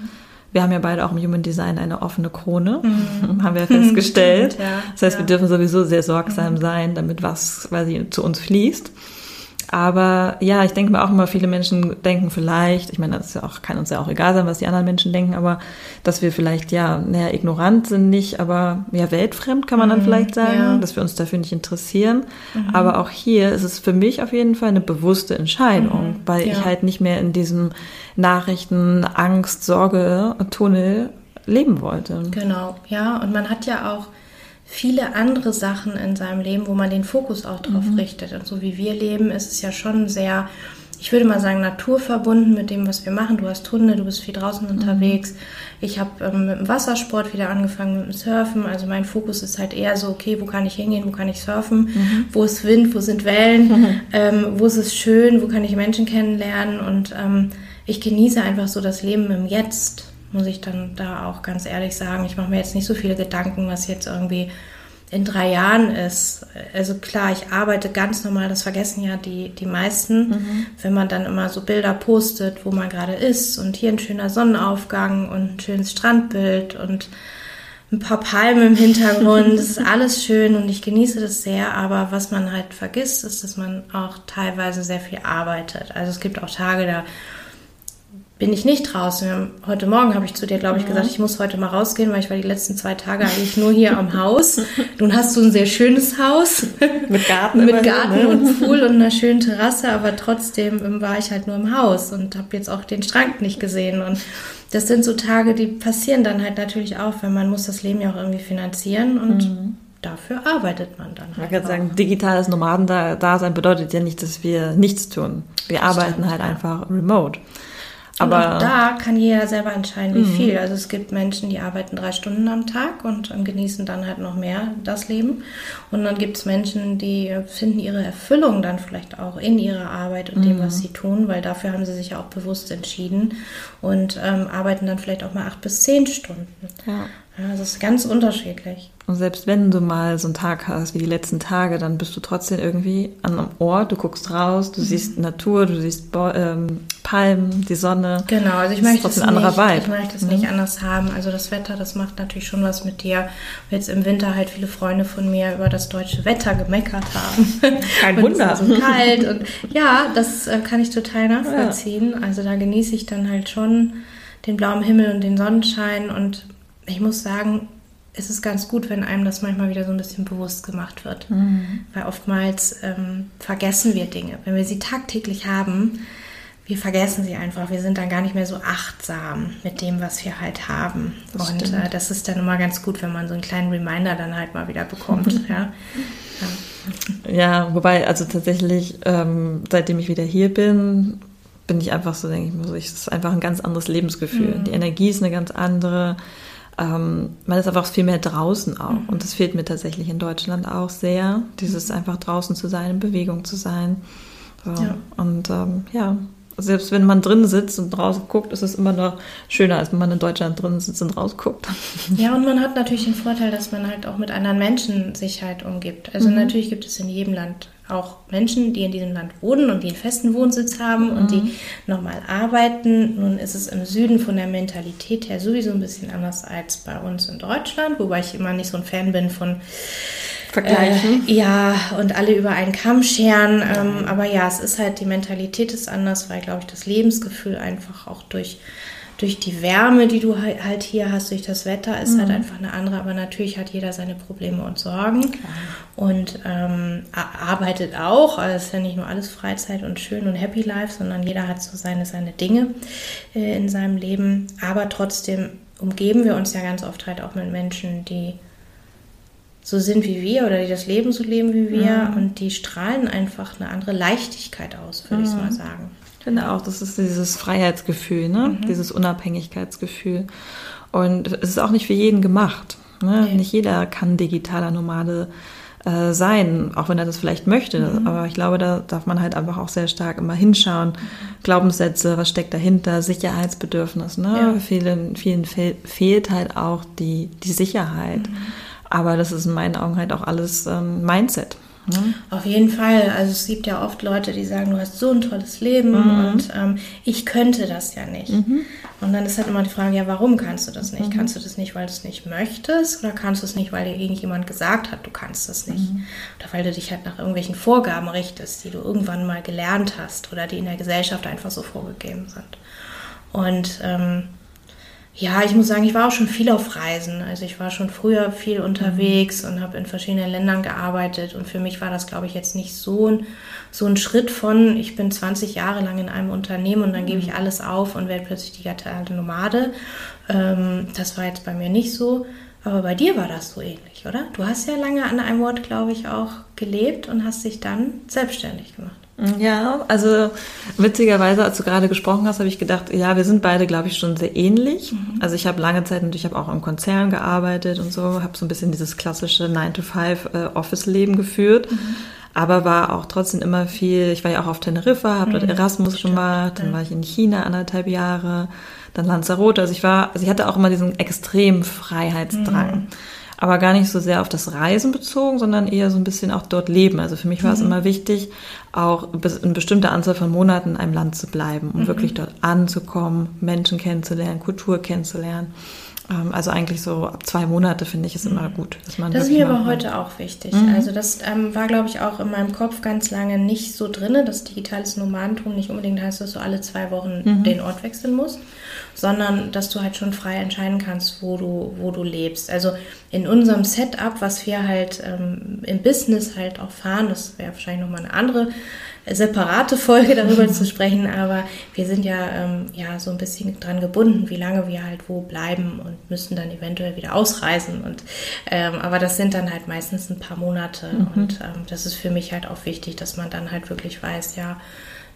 Wir haben ja beide auch im Human Design eine offene Krone, mhm. haben wir festgestellt. ja, das heißt, ja. wir dürfen sowieso sehr sorgsam mhm. sein, damit was quasi zu uns fließt. Aber ja, ich denke mir auch immer, viele Menschen denken vielleicht, ich meine, das ja auch, kann uns ja auch egal sein, was die anderen Menschen denken, aber dass wir vielleicht ja, naja, ignorant sind nicht, aber ja, weltfremd kann man dann mhm, vielleicht sagen, ja. dass wir uns dafür nicht interessieren. Mhm. Aber auch hier ist es für mich auf jeden Fall eine bewusste Entscheidung, mhm, weil ja. ich halt nicht mehr in diesem Nachrichten, Angst, Sorge, Tunnel leben wollte. Genau, ja. Und man hat ja auch viele andere Sachen in seinem Leben, wo man den Fokus auch drauf mhm. richtet. Und so wie wir leben, ist es ja schon sehr, ich würde mal sagen, naturverbunden mit dem, was wir machen. Du hast Hunde, du bist viel draußen mhm. unterwegs. Ich habe ähm, mit dem Wassersport wieder angefangen, mit dem Surfen. Also mein Fokus ist halt eher so, okay, wo kann ich hingehen, wo kann ich surfen, mhm. wo ist Wind, wo sind Wellen, mhm. ähm, wo ist es schön, wo kann ich Menschen kennenlernen. Und ähm, ich genieße einfach so das Leben im Jetzt muss ich dann da auch ganz ehrlich sagen. Ich mache mir jetzt nicht so viele Gedanken, was jetzt irgendwie in drei Jahren ist. Also klar, ich arbeite ganz normal, das vergessen ja die, die meisten, mhm. wenn man dann immer so Bilder postet, wo man gerade ist und hier ein schöner Sonnenaufgang und ein schönes Strandbild und ein paar Palmen im Hintergrund. Das ist alles schön und ich genieße das sehr, aber was man halt vergisst, ist, dass man auch teilweise sehr viel arbeitet. Also es gibt auch Tage, da bin ich nicht draußen. Heute Morgen habe ich zu dir, glaube ich, mhm. gesagt, ich muss heute mal rausgehen, weil ich war die letzten zwei Tage eigentlich nur hier am Haus. Nun hast du ein sehr schönes Haus. Mit Garten. Mit Garten ne? und Pool und einer schönen Terrasse, aber trotzdem ähm, war ich halt nur im Haus und habe jetzt auch den Strand nicht gesehen. Und das sind so Tage, die passieren dann halt natürlich auch, weil man muss das Leben ja auch irgendwie finanzieren und mhm. Dafür arbeitet man dann halt. Man kann sagen, digitales Nomadendasein bedeutet ja nicht, dass wir nichts tun. Wir das arbeiten halt ja. einfach remote. Aber auch da kann jeder selber entscheiden, wie mhm. viel. Also es gibt Menschen, die arbeiten drei Stunden am Tag und genießen dann halt noch mehr das Leben. Und dann gibt es Menschen, die finden ihre Erfüllung dann vielleicht auch in ihrer Arbeit und mhm. dem, was mhm. sie tun, weil dafür haben sie sich ja auch bewusst entschieden und ähm, arbeiten dann vielleicht auch mal acht bis zehn Stunden. Ja. Ja, das ist ganz unterschiedlich. Und selbst wenn du mal so einen Tag hast wie die letzten Tage, dann bist du trotzdem irgendwie an einem Ort, du guckst raus, du mhm. siehst Natur, du siehst Bo ähm, Palmen, die Sonne. Genau, also ich möchte es nicht, ich möchte es mhm. nicht anders haben. Also das Wetter, das macht natürlich schon was mit dir. Jetzt im Winter halt viele Freunde von mir über das deutsche Wetter gemeckert haben. Kein Wunder. Es ist so kalt und ja, das äh, kann ich total nachvollziehen. Ja. Also da genieße ich dann halt schon den blauen Himmel und den Sonnenschein und ich muss sagen, es ist ganz gut, wenn einem das manchmal wieder so ein bisschen bewusst gemacht wird. Mhm. Weil oftmals ähm, vergessen wir Dinge. Wenn wir sie tagtäglich haben, wir vergessen sie einfach. Wir sind dann gar nicht mehr so achtsam mit dem, was wir halt haben. Das und äh, das ist dann immer ganz gut, wenn man so einen kleinen Reminder dann halt mal wieder bekommt. ja. ja. ja. wobei, also tatsächlich, ähm, seitdem ich wieder hier bin, bin ich einfach so, denke ich, es ist einfach ein ganz anderes Lebensgefühl. Mhm. Die Energie ist eine ganz andere ähm, man ist einfach viel mehr draußen auch. Mhm. Und das fehlt mir tatsächlich in Deutschland auch sehr, dieses einfach draußen zu sein, in Bewegung zu sein. So. Ja. Und ähm, ja, selbst wenn man drin sitzt und draußen guckt, ist es immer noch schöner, als wenn man in Deutschland drin sitzt und rausguckt. Ja, und man hat natürlich den Vorteil, dass man halt auch mit anderen Menschen sich halt umgibt. Also mhm. natürlich gibt es in jedem Land auch Menschen, die in diesem Land wohnen und die einen festen Wohnsitz haben mhm. und die mhm. nochmal arbeiten. Nun ist es im Süden von der Mentalität her sowieso ein bisschen anders als bei uns in Deutschland, wobei ich immer nicht so ein Fan bin von Vergleichen. Äh, ja, und alle über einen Kamm scheren. Ähm, aber ja, es ist halt, die Mentalität ist anders, weil, glaube ich, das Lebensgefühl einfach auch durch durch die Wärme, die du halt hier hast, durch das Wetter, ist halt mhm. halt einfach eine andere. Aber natürlich hat jeder seine Probleme und Sorgen Klar. und ähm, arbeitet auch. Also es ist ja nicht nur alles Freizeit und schön und Happy Life, sondern jeder hat so seine, seine Dinge äh, in seinem Leben. Aber trotzdem umgeben wir uns ja ganz oft halt auch mit Menschen, die so sind wie wir oder die das Leben so leben wie wir mhm. und die strahlen einfach eine andere Leichtigkeit aus, würde mhm. ich mal sagen. Ich finde auch, das ist dieses Freiheitsgefühl, ne? Mhm. dieses Unabhängigkeitsgefühl. Und es ist auch nicht für jeden gemacht. Ne? Nee. Nicht jeder kann digitaler Nomade äh, sein, auch wenn er das vielleicht möchte. Mhm. Aber ich glaube, da darf man halt einfach auch sehr stark immer hinschauen. Glaubenssätze, was steckt dahinter, Sicherheitsbedürfnis. Ne? Ja. Vielen, vielen fehl, fehlt halt auch die, die Sicherheit. Mhm. Aber das ist in meinen Augen halt auch alles ähm, Mindset. Mhm. Auf jeden Fall. Also es gibt ja oft Leute, die sagen, du hast so ein tolles Leben mhm. und ähm, ich könnte das ja nicht. Mhm. Und dann ist halt immer die Frage, ja, warum kannst du das nicht? Mhm. Kannst du das nicht, weil du es nicht möchtest? Oder kannst du es nicht, weil dir irgendjemand gesagt hat, du kannst das nicht? Mhm. Oder weil du dich halt nach irgendwelchen Vorgaben richtest, die du irgendwann mal gelernt hast oder die in der Gesellschaft einfach so vorgegeben sind. Und ähm, ja, ich muss sagen, ich war auch schon viel auf Reisen. Also ich war schon früher viel unterwegs und habe in verschiedenen Ländern gearbeitet. Und für mich war das, glaube ich, jetzt nicht so ein, so ein Schritt von, ich bin 20 Jahre lang in einem Unternehmen und dann gebe ich mhm. alles auf und werde plötzlich digitale Nomade. Ähm, das war jetzt bei mir nicht so. Aber bei dir war das so ähnlich, oder? Du hast ja lange an einem Ort, glaube ich, auch gelebt und hast dich dann selbstständig gemacht. Ja, also witzigerweise, als du gerade gesprochen hast, habe ich gedacht, ja, wir sind beide, glaube ich, schon sehr ähnlich. Mhm. Also ich habe lange Zeit und ich habe auch im Konzern gearbeitet und so, habe so ein bisschen dieses klassische 9-to-5 äh, geführt. Mhm. Aber war auch trotzdem immer viel, ich war ja auch auf Teneriffa, habe mhm. dort Erasmus gemacht, dann war ich in China anderthalb Jahre, dann Lanzarote. Also ich war, also ich hatte auch immer diesen extremen Freiheitsdrang. Aber gar nicht so sehr auf das Reisen bezogen, sondern eher so ein bisschen auch dort leben. Also für mich war mhm. es immer wichtig, auch eine bestimmte Anzahl von Monaten in einem Land zu bleiben, um mhm. wirklich dort anzukommen, Menschen kennenzulernen, Kultur kennenzulernen. Ähm, also eigentlich so ab zwei Monate finde ich es immer mhm. gut. Dass man das ist mir aber heute auch wichtig. Mhm. Also das ähm, war, glaube ich, auch in meinem Kopf ganz lange nicht so drin, dass digitales Nomadentum nicht unbedingt heißt, dass du alle zwei Wochen mhm. den Ort wechseln musst, sondern dass du halt schon frei entscheiden kannst, wo du, wo du lebst. Also in unserem Setup, was wir halt ähm, im Business halt auch fahren, das wäre wahrscheinlich nochmal eine andere separate Folge darüber zu sprechen, aber wir sind ja, ähm, ja so ein bisschen dran gebunden, wie lange wir halt wo bleiben und müssen dann eventuell wieder ausreisen. Und, ähm, aber das sind dann halt meistens ein paar Monate mhm. und ähm, das ist für mich halt auch wichtig, dass man dann halt wirklich weiß, ja,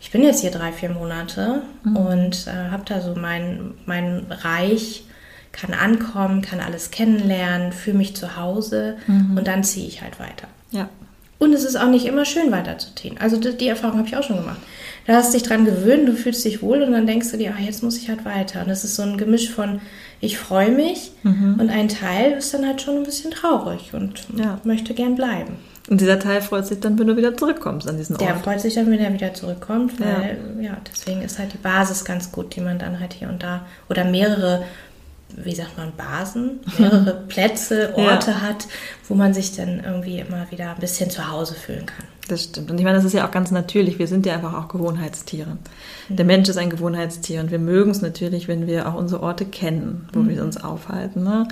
ich bin jetzt hier drei, vier Monate mhm. und äh, habe da so mein, mein Reich, kann ankommen, kann alles kennenlernen, fühle mich zu Hause mhm. und dann ziehe ich halt weiter. Ja. Und es ist auch nicht immer schön weiterzuziehen. Also die, die Erfahrung habe ich auch schon gemacht. Da hast du dich dran gewöhnt, du fühlst dich wohl und dann denkst du dir, ach, jetzt muss ich halt weiter. Und es ist so ein Gemisch von, ich freue mich mhm. und ein Teil ist dann halt schon ein bisschen traurig und ja. möchte gern bleiben. Und dieser Teil freut sich dann, wenn du wieder zurückkommst an diesen Ort. Der freut sich dann, wenn er wieder zurückkommt, weil ja. ja, deswegen ist halt die Basis ganz gut, die man dann halt hier und da oder mehrere wie sagt man, Basen, mehrere Plätze, Orte ja. hat, wo man sich dann irgendwie immer wieder ein bisschen zu Hause fühlen kann. Das stimmt. Und ich meine, das ist ja auch ganz natürlich. Wir sind ja einfach auch Gewohnheitstiere. Mhm. Der Mensch ist ein Gewohnheitstier und wir mögen es natürlich, wenn wir auch unsere Orte kennen, wo mhm. wir uns aufhalten. Ne?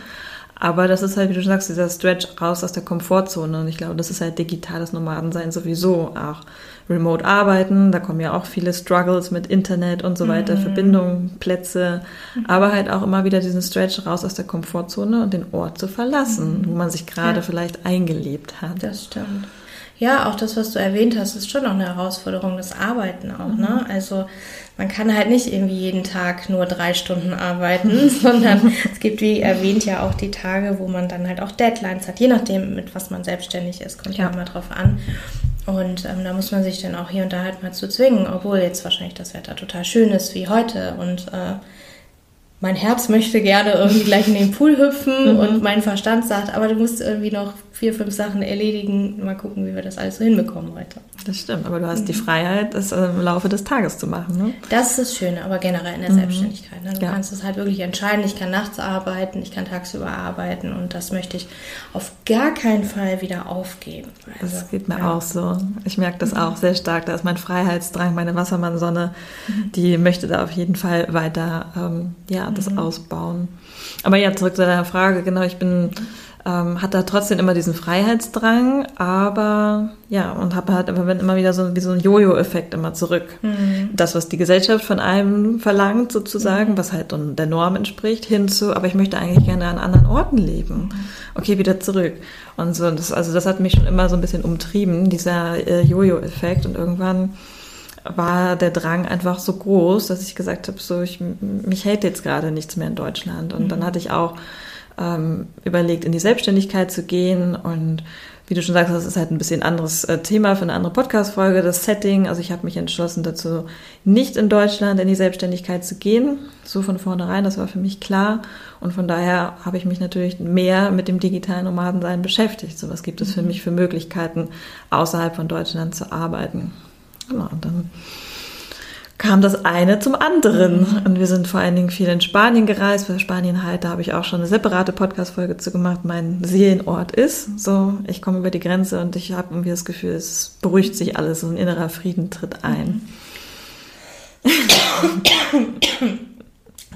Aber das ist halt, wie du sagst, dieser Stretch raus aus der Komfortzone. Und ich glaube, das ist halt digitales Nomadensein sowieso auch. Remote arbeiten, da kommen ja auch viele Struggles mit Internet und so weiter, mhm. Verbindungen, Plätze, mhm. aber halt auch immer wieder diesen Stretch raus aus der Komfortzone und den Ort zu verlassen, mhm. wo man sich gerade ja. vielleicht eingelebt hat. Das stimmt. Ja, auch das, was du erwähnt hast, ist schon auch eine Herausforderung, das Arbeiten auch. Ne? Mhm. Also man kann halt nicht irgendwie jeden Tag nur drei Stunden arbeiten, sondern es gibt, wie erwähnt, ja auch die Tage, wo man dann halt auch Deadlines hat, je nachdem, mit was man selbstständig ist, kommt ja, ja immer drauf an. Und ähm, da muss man sich dann auch hier und da halt mal zu zwingen, obwohl jetzt wahrscheinlich das Wetter total schön ist wie heute und äh, mein Herz möchte gerne irgendwie gleich in den Pool hüpfen mhm. und mein Verstand sagt, aber du musst irgendwie noch vier, fünf Sachen erledigen. Mal gucken, wie wir das alles so hinbekommen heute. Das stimmt, aber du hast mhm. die Freiheit, das im Laufe des Tages zu machen. Ne? Das ist das Schöne, aber generell in der mhm. Selbstständigkeit. Ne? Du ja. kannst es halt wirklich entscheiden. Ich kann nachts arbeiten, ich kann tagsüber arbeiten und das möchte ich auf gar keinen Fall wieder aufgeben. Also, das geht mir ja. auch so. Ich merke das mhm. auch sehr stark. Da ist mein Freiheitsdrang, meine Wassermannsonne, mhm. die möchte da auf jeden Fall weiter ähm, ja, das mhm. ausbauen. Aber ja, zurück zu deiner Frage. Genau, ich bin ähm, hat da trotzdem immer diesen Freiheitsdrang, aber ja, und habe halt wenn immer wieder so wie so ein Jojo-Effekt immer zurück. Mhm. Das, was die Gesellschaft von einem verlangt, sozusagen, mhm. was halt der Norm entspricht, hinzu, aber ich möchte eigentlich gerne an anderen Orten leben. Okay, wieder zurück. Und so, das, also das hat mich schon immer so ein bisschen umtrieben, dieser äh, Jojo-Effekt. Und irgendwann war der Drang einfach so groß, dass ich gesagt habe, so ich mich hält jetzt gerade nichts mehr in Deutschland. Und dann mhm. hatte ich auch ähm, überlegt, in die Selbstständigkeit zu gehen. Und wie du schon sagst, das ist halt ein bisschen anderes äh, Thema für eine andere Podcast-Folge, das Setting. Also ich habe mich entschlossen dazu, nicht in Deutschland in die Selbstständigkeit zu gehen. So von vornherein, das war für mich klar. Und von daher habe ich mich natürlich mehr mit dem digitalen Nomadensein beschäftigt. So was gibt es für mhm. mich für Möglichkeiten, außerhalb von Deutschland zu arbeiten. Genau, und dann kam das eine zum anderen. Und wir sind vor allen Dingen viel in Spanien gereist, weil Spanien halt, da habe ich auch schon eine separate Podcast-Folge zu gemacht, mein Seelenort ist. So, ich komme über die Grenze und ich habe irgendwie das Gefühl, es beruhigt sich alles, so ein innerer Frieden tritt ein.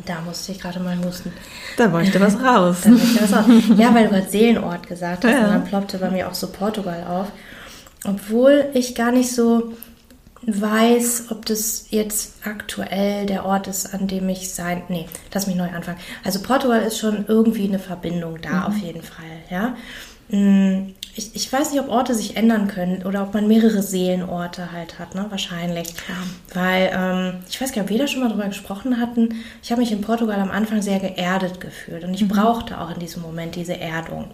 Da musste ich gerade mal husten. Da möchte was raus. Da möchte was raus. Ja, weil du gerade Seelenort gesagt hast, ja. und dann ploppte bei mir auch so Portugal auf. Obwohl ich gar nicht so weiß, ob das jetzt aktuell der Ort ist, an dem ich sein. Nee, lass mich neu anfangen. Also Portugal ist schon irgendwie eine Verbindung da, mhm. auf jeden Fall, ja. Mm, ich, ich weiß nicht, ob Orte sich ändern können oder ob man mehrere Seelenorte halt hat, ne? Wahrscheinlich. Ja. Weil, ähm, ich weiß gar nicht, ob wir da schon mal drüber gesprochen hatten. Ich habe mich in Portugal am Anfang sehr geerdet gefühlt und ich mhm. brauchte auch in diesem Moment diese Erdung.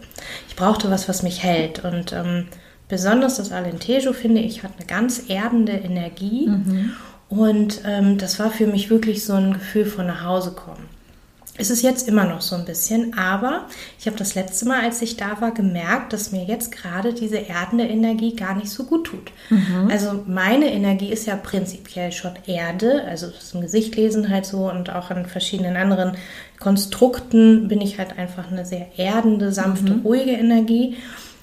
Ich brauchte was, was mich hält und ähm, Besonders das Alentejo, finde ich, hat eine ganz erdende Energie. Mhm. Und ähm, das war für mich wirklich so ein Gefühl von nach Hause kommen. Es ist jetzt immer noch so ein bisschen, aber ich habe das letzte Mal, als ich da war, gemerkt, dass mir jetzt gerade diese erdende Energie gar nicht so gut tut. Mhm. Also meine Energie ist ja prinzipiell schon Erde, also das im Gesicht lesen halt so und auch an verschiedenen anderen Konstrukten bin ich halt einfach eine sehr erdende, sanfte, mhm. ruhige Energie.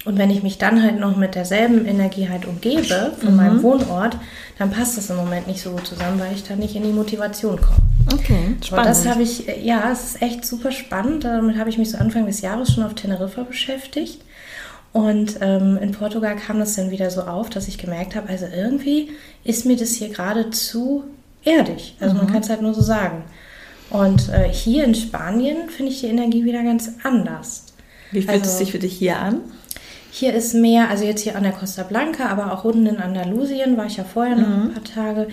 Und wenn ich mich dann halt noch mit derselben Energie halt umgebe von mhm. meinem Wohnort, dann passt das im Moment nicht so gut zusammen, weil ich da nicht in die Motivation komme. Okay, spannend. Und das habe ich, ja, es ist echt super spannend. Damit habe ich mich so Anfang des Jahres schon auf Teneriffa beschäftigt. Und ähm, in Portugal kam das dann wieder so auf, dass ich gemerkt habe, also irgendwie ist mir das hier gerade zu erdig. Also mhm. man kann es halt nur so sagen. Und äh, hier in Spanien finde ich die Energie wieder ganz anders. Wie fühlt also, es sich für dich hier an? Hier ist mehr, also jetzt hier an der Costa Blanca, aber auch unten in Andalusien, war ich ja vorher noch mhm. ein paar Tage,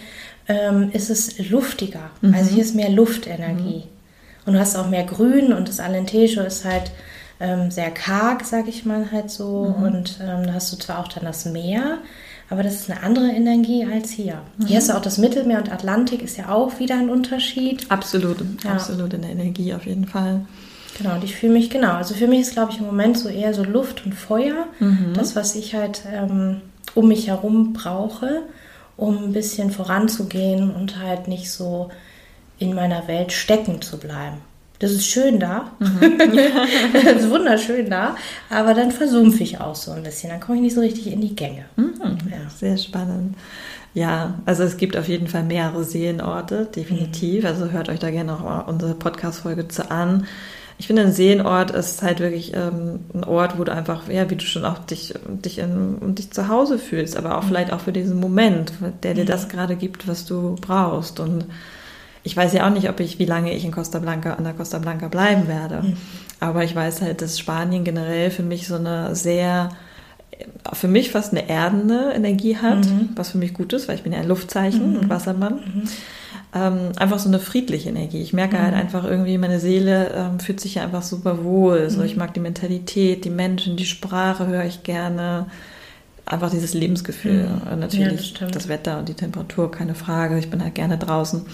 ähm, ist es luftiger. Mhm. Also hier ist mehr Luftenergie. Mhm. Und du hast auch mehr Grün und das Alentejo ist halt ähm, sehr karg, sag ich mal halt so. Mhm. Und ähm, da hast du zwar auch dann das Meer, aber das ist eine andere Energie als hier. Mhm. Hier hast du auch das Mittelmeer und Atlantik ist ja auch wieder ein Unterschied. Absolut, ja. absolut in der Energie auf jeden Fall. Genau, und ich fühle mich, genau, also für mich ist, glaube ich, im Moment so eher so Luft und Feuer, mhm. das, was ich halt ähm, um mich herum brauche, um ein bisschen voranzugehen und halt nicht so in meiner Welt stecken zu bleiben. Das ist schön da. Mhm. das ist wunderschön da. Aber dann versumpfe ich auch so ein bisschen. Dann komme ich nicht so richtig in die Gänge. Mhm. Ja. Sehr spannend. Ja, also es gibt auf jeden Fall mehrere Seelenorte, definitiv. Mhm. Also hört euch da gerne auch unsere Podcast-Folge zu an. Ich finde, ein Seelenort ist halt wirklich ähm, ein Ort, wo du einfach, ja, wie du schon auch dich, dich, in, dich zu Hause fühlst, aber auch mhm. vielleicht auch für diesen Moment, der dir mhm. das gerade gibt, was du brauchst. Und ich weiß ja auch nicht, ob ich, wie lange ich in Costa Blanca, an der Costa Blanca bleiben werde. Mhm. Aber ich weiß halt, dass Spanien generell für mich so eine sehr, für mich fast eine erdende Energie hat, mhm. was für mich gut ist, weil ich bin ja ein Luftzeichen mhm. und Wassermann. Mhm. Ähm, einfach so eine friedliche Energie. Ich merke halt mhm. einfach irgendwie, meine Seele ähm, fühlt sich ja einfach super wohl. So, ich mag die Mentalität, die Menschen, die Sprache höre ich gerne einfach dieses Lebensgefühl. Mhm. Natürlich ja, das, das, Wetter und die Temperatur, keine Frage. Ich bin halt gerne draußen.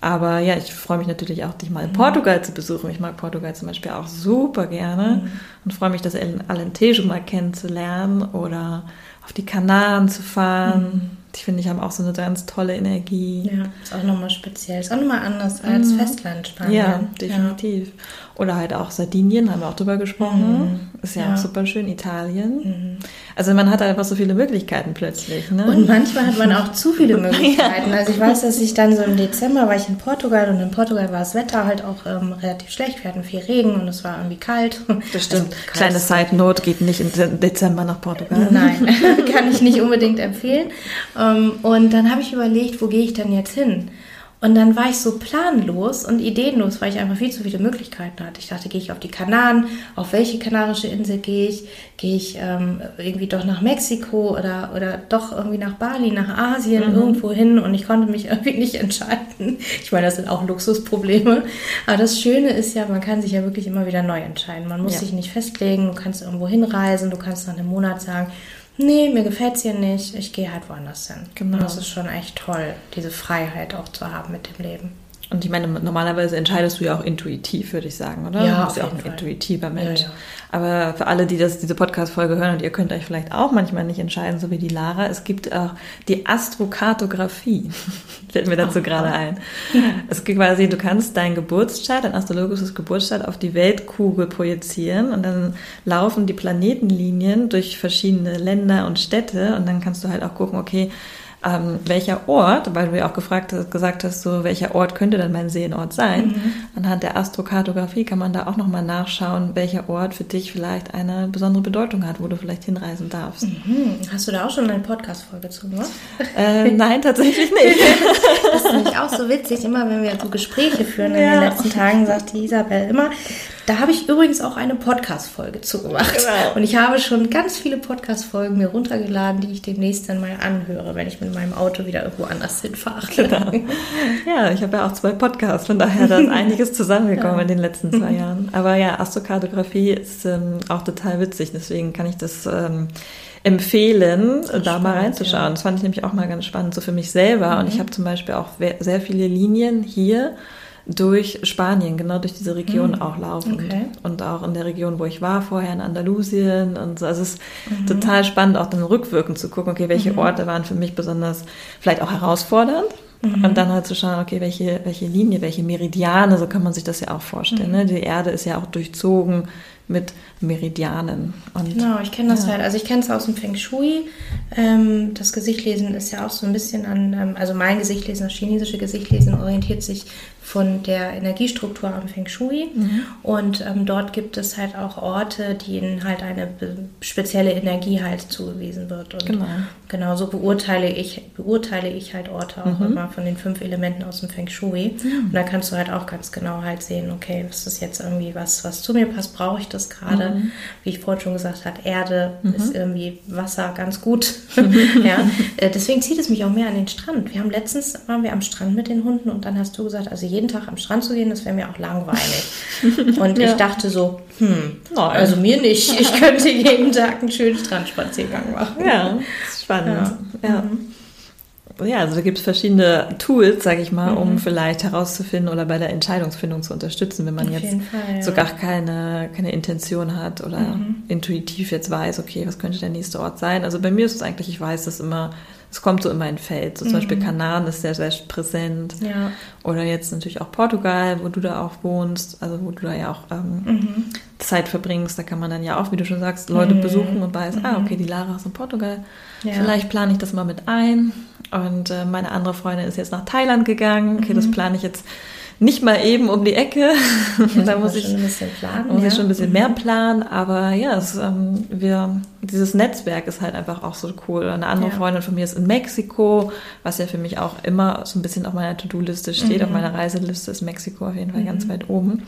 Aber ja, ich freue mich natürlich auch, dich mal in Portugal zu besuchen. Ich mag Portugal zum Beispiel auch super gerne mhm. und freue mich, das Alentejo mal kennenzulernen oder auf die Kanaren zu fahren. Mhm. Die finde ich haben auch so eine ganz tolle Energie. Ja, ist auch nochmal speziell. Ist auch nochmal anders als mhm. Festlandspanien. Ja, definitiv. Ja. Oder halt auch Sardinien, haben wir auch drüber gesprochen. Mhm. Ist ja, ja, auch super schön, Italien. Mhm. Also man hat einfach so viele Möglichkeiten plötzlich. Ne? Und manchmal hat man auch zu viele Möglichkeiten. ja. Also ich weiß, dass ich dann so im Dezember war ich in Portugal und in Portugal war das Wetter halt auch ähm, relativ schlecht. Wir hatten viel Regen und es war irgendwie kalt. Das stimmt. Also, Kleine Side Note, geht nicht im Dezember nach Portugal. Nein, kann ich nicht unbedingt empfehlen. Ähm, und dann habe ich überlegt, wo gehe ich denn jetzt hin? Und dann war ich so planlos und ideenlos, weil ich einfach viel zu viele Möglichkeiten hatte. Ich dachte, gehe ich auf die Kanaren, auf welche kanarische Insel gehe ich? Gehe ich ähm, irgendwie doch nach Mexiko oder, oder doch irgendwie nach Bali, nach Asien, mhm. irgendwo hin? Und ich konnte mich irgendwie nicht entscheiden. Ich meine, das sind auch Luxusprobleme. Aber das Schöne ist ja, man kann sich ja wirklich immer wieder neu entscheiden. Man muss ja. sich nicht festlegen, du kannst irgendwo hinreisen, du kannst nach einem Monat sagen, nee, mir gefällt es hier nicht, ich gehe halt woanders hin. Genau. Und das ist schon echt toll, diese Freiheit auch zu haben mit dem Leben. Und ich meine, normalerweise entscheidest du ja auch intuitiv, würde ich sagen, oder? Ja, du bist ja auch ein Fall. intuitiver Mensch. Ja, ja. Aber für alle, die das, diese Podcast-Folge hören und ihr könnt euch vielleicht auch manchmal nicht entscheiden, so wie die Lara, es gibt auch die Astrokartografie. Fällt mir dazu oh, gerade ein. Es gibt quasi, du kannst deinen Geburtsstart, dein astrologisches Geburtsstart auf die Weltkugel projizieren und dann laufen die Planetenlinien durch verschiedene Länder und Städte und dann kannst du halt auch gucken, okay, ähm, welcher Ort, weil du ja auch gefragt hast, gesagt hast, so welcher Ort könnte dann mein Seelenort sein. Mhm. Anhand der Astrokartografie kann man da auch nochmal nachschauen, welcher Ort für dich vielleicht eine besondere Bedeutung hat, wo du vielleicht hinreisen darfst. Mhm. Hast du da auch schon eine Podcast-Folge zu gemacht? Äh, nein, tatsächlich nicht. das ist nämlich auch so witzig, immer wenn wir so Gespräche führen in den letzten Tagen, sagt die Isabel immer, da habe ich übrigens auch eine Podcast-Folge zu gemacht. Genau. Und ich habe schon ganz viele Podcast-Folgen mir runtergeladen, die ich demnächst dann mal anhöre, wenn ich mit meinem Auto wieder irgendwo anders hinfahre. Genau. Ja, ich habe ja auch zwei Podcasts, von daher da ist einiges zusammengekommen ja. in den letzten zwei Jahren. Aber ja, Astrokartografie ist ähm, auch total witzig, deswegen kann ich das ähm, empfehlen, da spannend, mal reinzuschauen. Ja. Das fand ich nämlich auch mal ganz spannend, so für mich selber. Mhm. Und ich habe zum Beispiel auch sehr viele Linien hier durch Spanien, genau durch diese Region mhm. auch laufen. Okay. Und auch in der Region, wo ich war vorher, in Andalusien und so. Also es ist mhm. total spannend, auch dann rückwirkend zu gucken, okay, welche mhm. Orte waren für mich besonders vielleicht auch herausfordernd. Mhm. Und dann halt zu schauen, okay, welche, welche Linie, welche Meridiane, so kann man sich das ja auch vorstellen. Ne? Mhm. Die Erde ist ja auch durchzogen mit Meridianen. Und, genau, ich kenne das ja. halt. Also ich kenne es aus dem Feng Shui. Ähm, das Gesichtlesen ist ja auch so ein bisschen an, ähm, also mein Gesichtlesen, das chinesische Gesichtlesen orientiert sich von der Energiestruktur am Feng Shui. Mhm. Und ähm, dort gibt es halt auch Orte, denen halt eine spezielle Energie halt zugewiesen wird. Und genau. genau so beurteile ich, beurteile ich halt Orte auch mhm. immer von den fünf Elementen aus dem Feng Shui. Mhm. Und da kannst du halt auch ganz genau halt sehen, okay, das ist jetzt irgendwie was, was zu mir passt, brauche ich das gerade. Mhm. Wie ich vorhin schon gesagt habe, Erde mhm. ist irgendwie Wasser ganz gut. ja, äh, deswegen zieht es mich auch mehr an den Strand. Wir haben letztens waren wir am Strand mit den Hunden und dann hast du gesagt, also jeden Tag am Strand zu gehen, das wäre mir auch langweilig. Und ja. ich dachte so, hm, Nein. also mir nicht. Ich könnte jeden Tag einen schönen Strandspaziergang machen. Ja, spannend. Ja. ja. Mhm. Ja, also da gibt es verschiedene Tools, sage ich mal, mhm. um vielleicht herauszufinden oder bei der Entscheidungsfindung zu unterstützen, wenn man Auf jetzt Fall, ja. so gar keine, keine Intention hat oder mhm. intuitiv jetzt weiß, okay, was könnte der nächste Ort sein. Also bei mir ist es eigentlich, ich weiß das immer es kommt so immer in Feld. So zum mhm. Beispiel Kanaren ist sehr, sehr präsent. Ja. Oder jetzt natürlich auch Portugal, wo du da auch wohnst, also wo du da ja auch ähm, mhm. Zeit verbringst. Da kann man dann ja auch, wie du schon sagst, Leute mhm. besuchen und weiß, ah, okay, die Lara ist in Portugal. Ja. Vielleicht plane ich das mal mit ein. Und äh, meine andere Freundin ist jetzt nach Thailand gegangen. Okay, das mhm. plane ich jetzt nicht mal eben um die Ecke. Ja, da muss ich, schon ein bisschen planen, muss ja. ich schon ein bisschen mhm. mehr planen. Aber ja, es, ähm, wir, dieses Netzwerk ist halt einfach auch so cool. Eine andere ja. Freundin von mir ist in Mexiko, was ja für mich auch immer so ein bisschen auf meiner To-Do-Liste steht. Mhm. Auf meiner Reiseliste ist Mexiko auf jeden Fall mhm. ganz weit oben.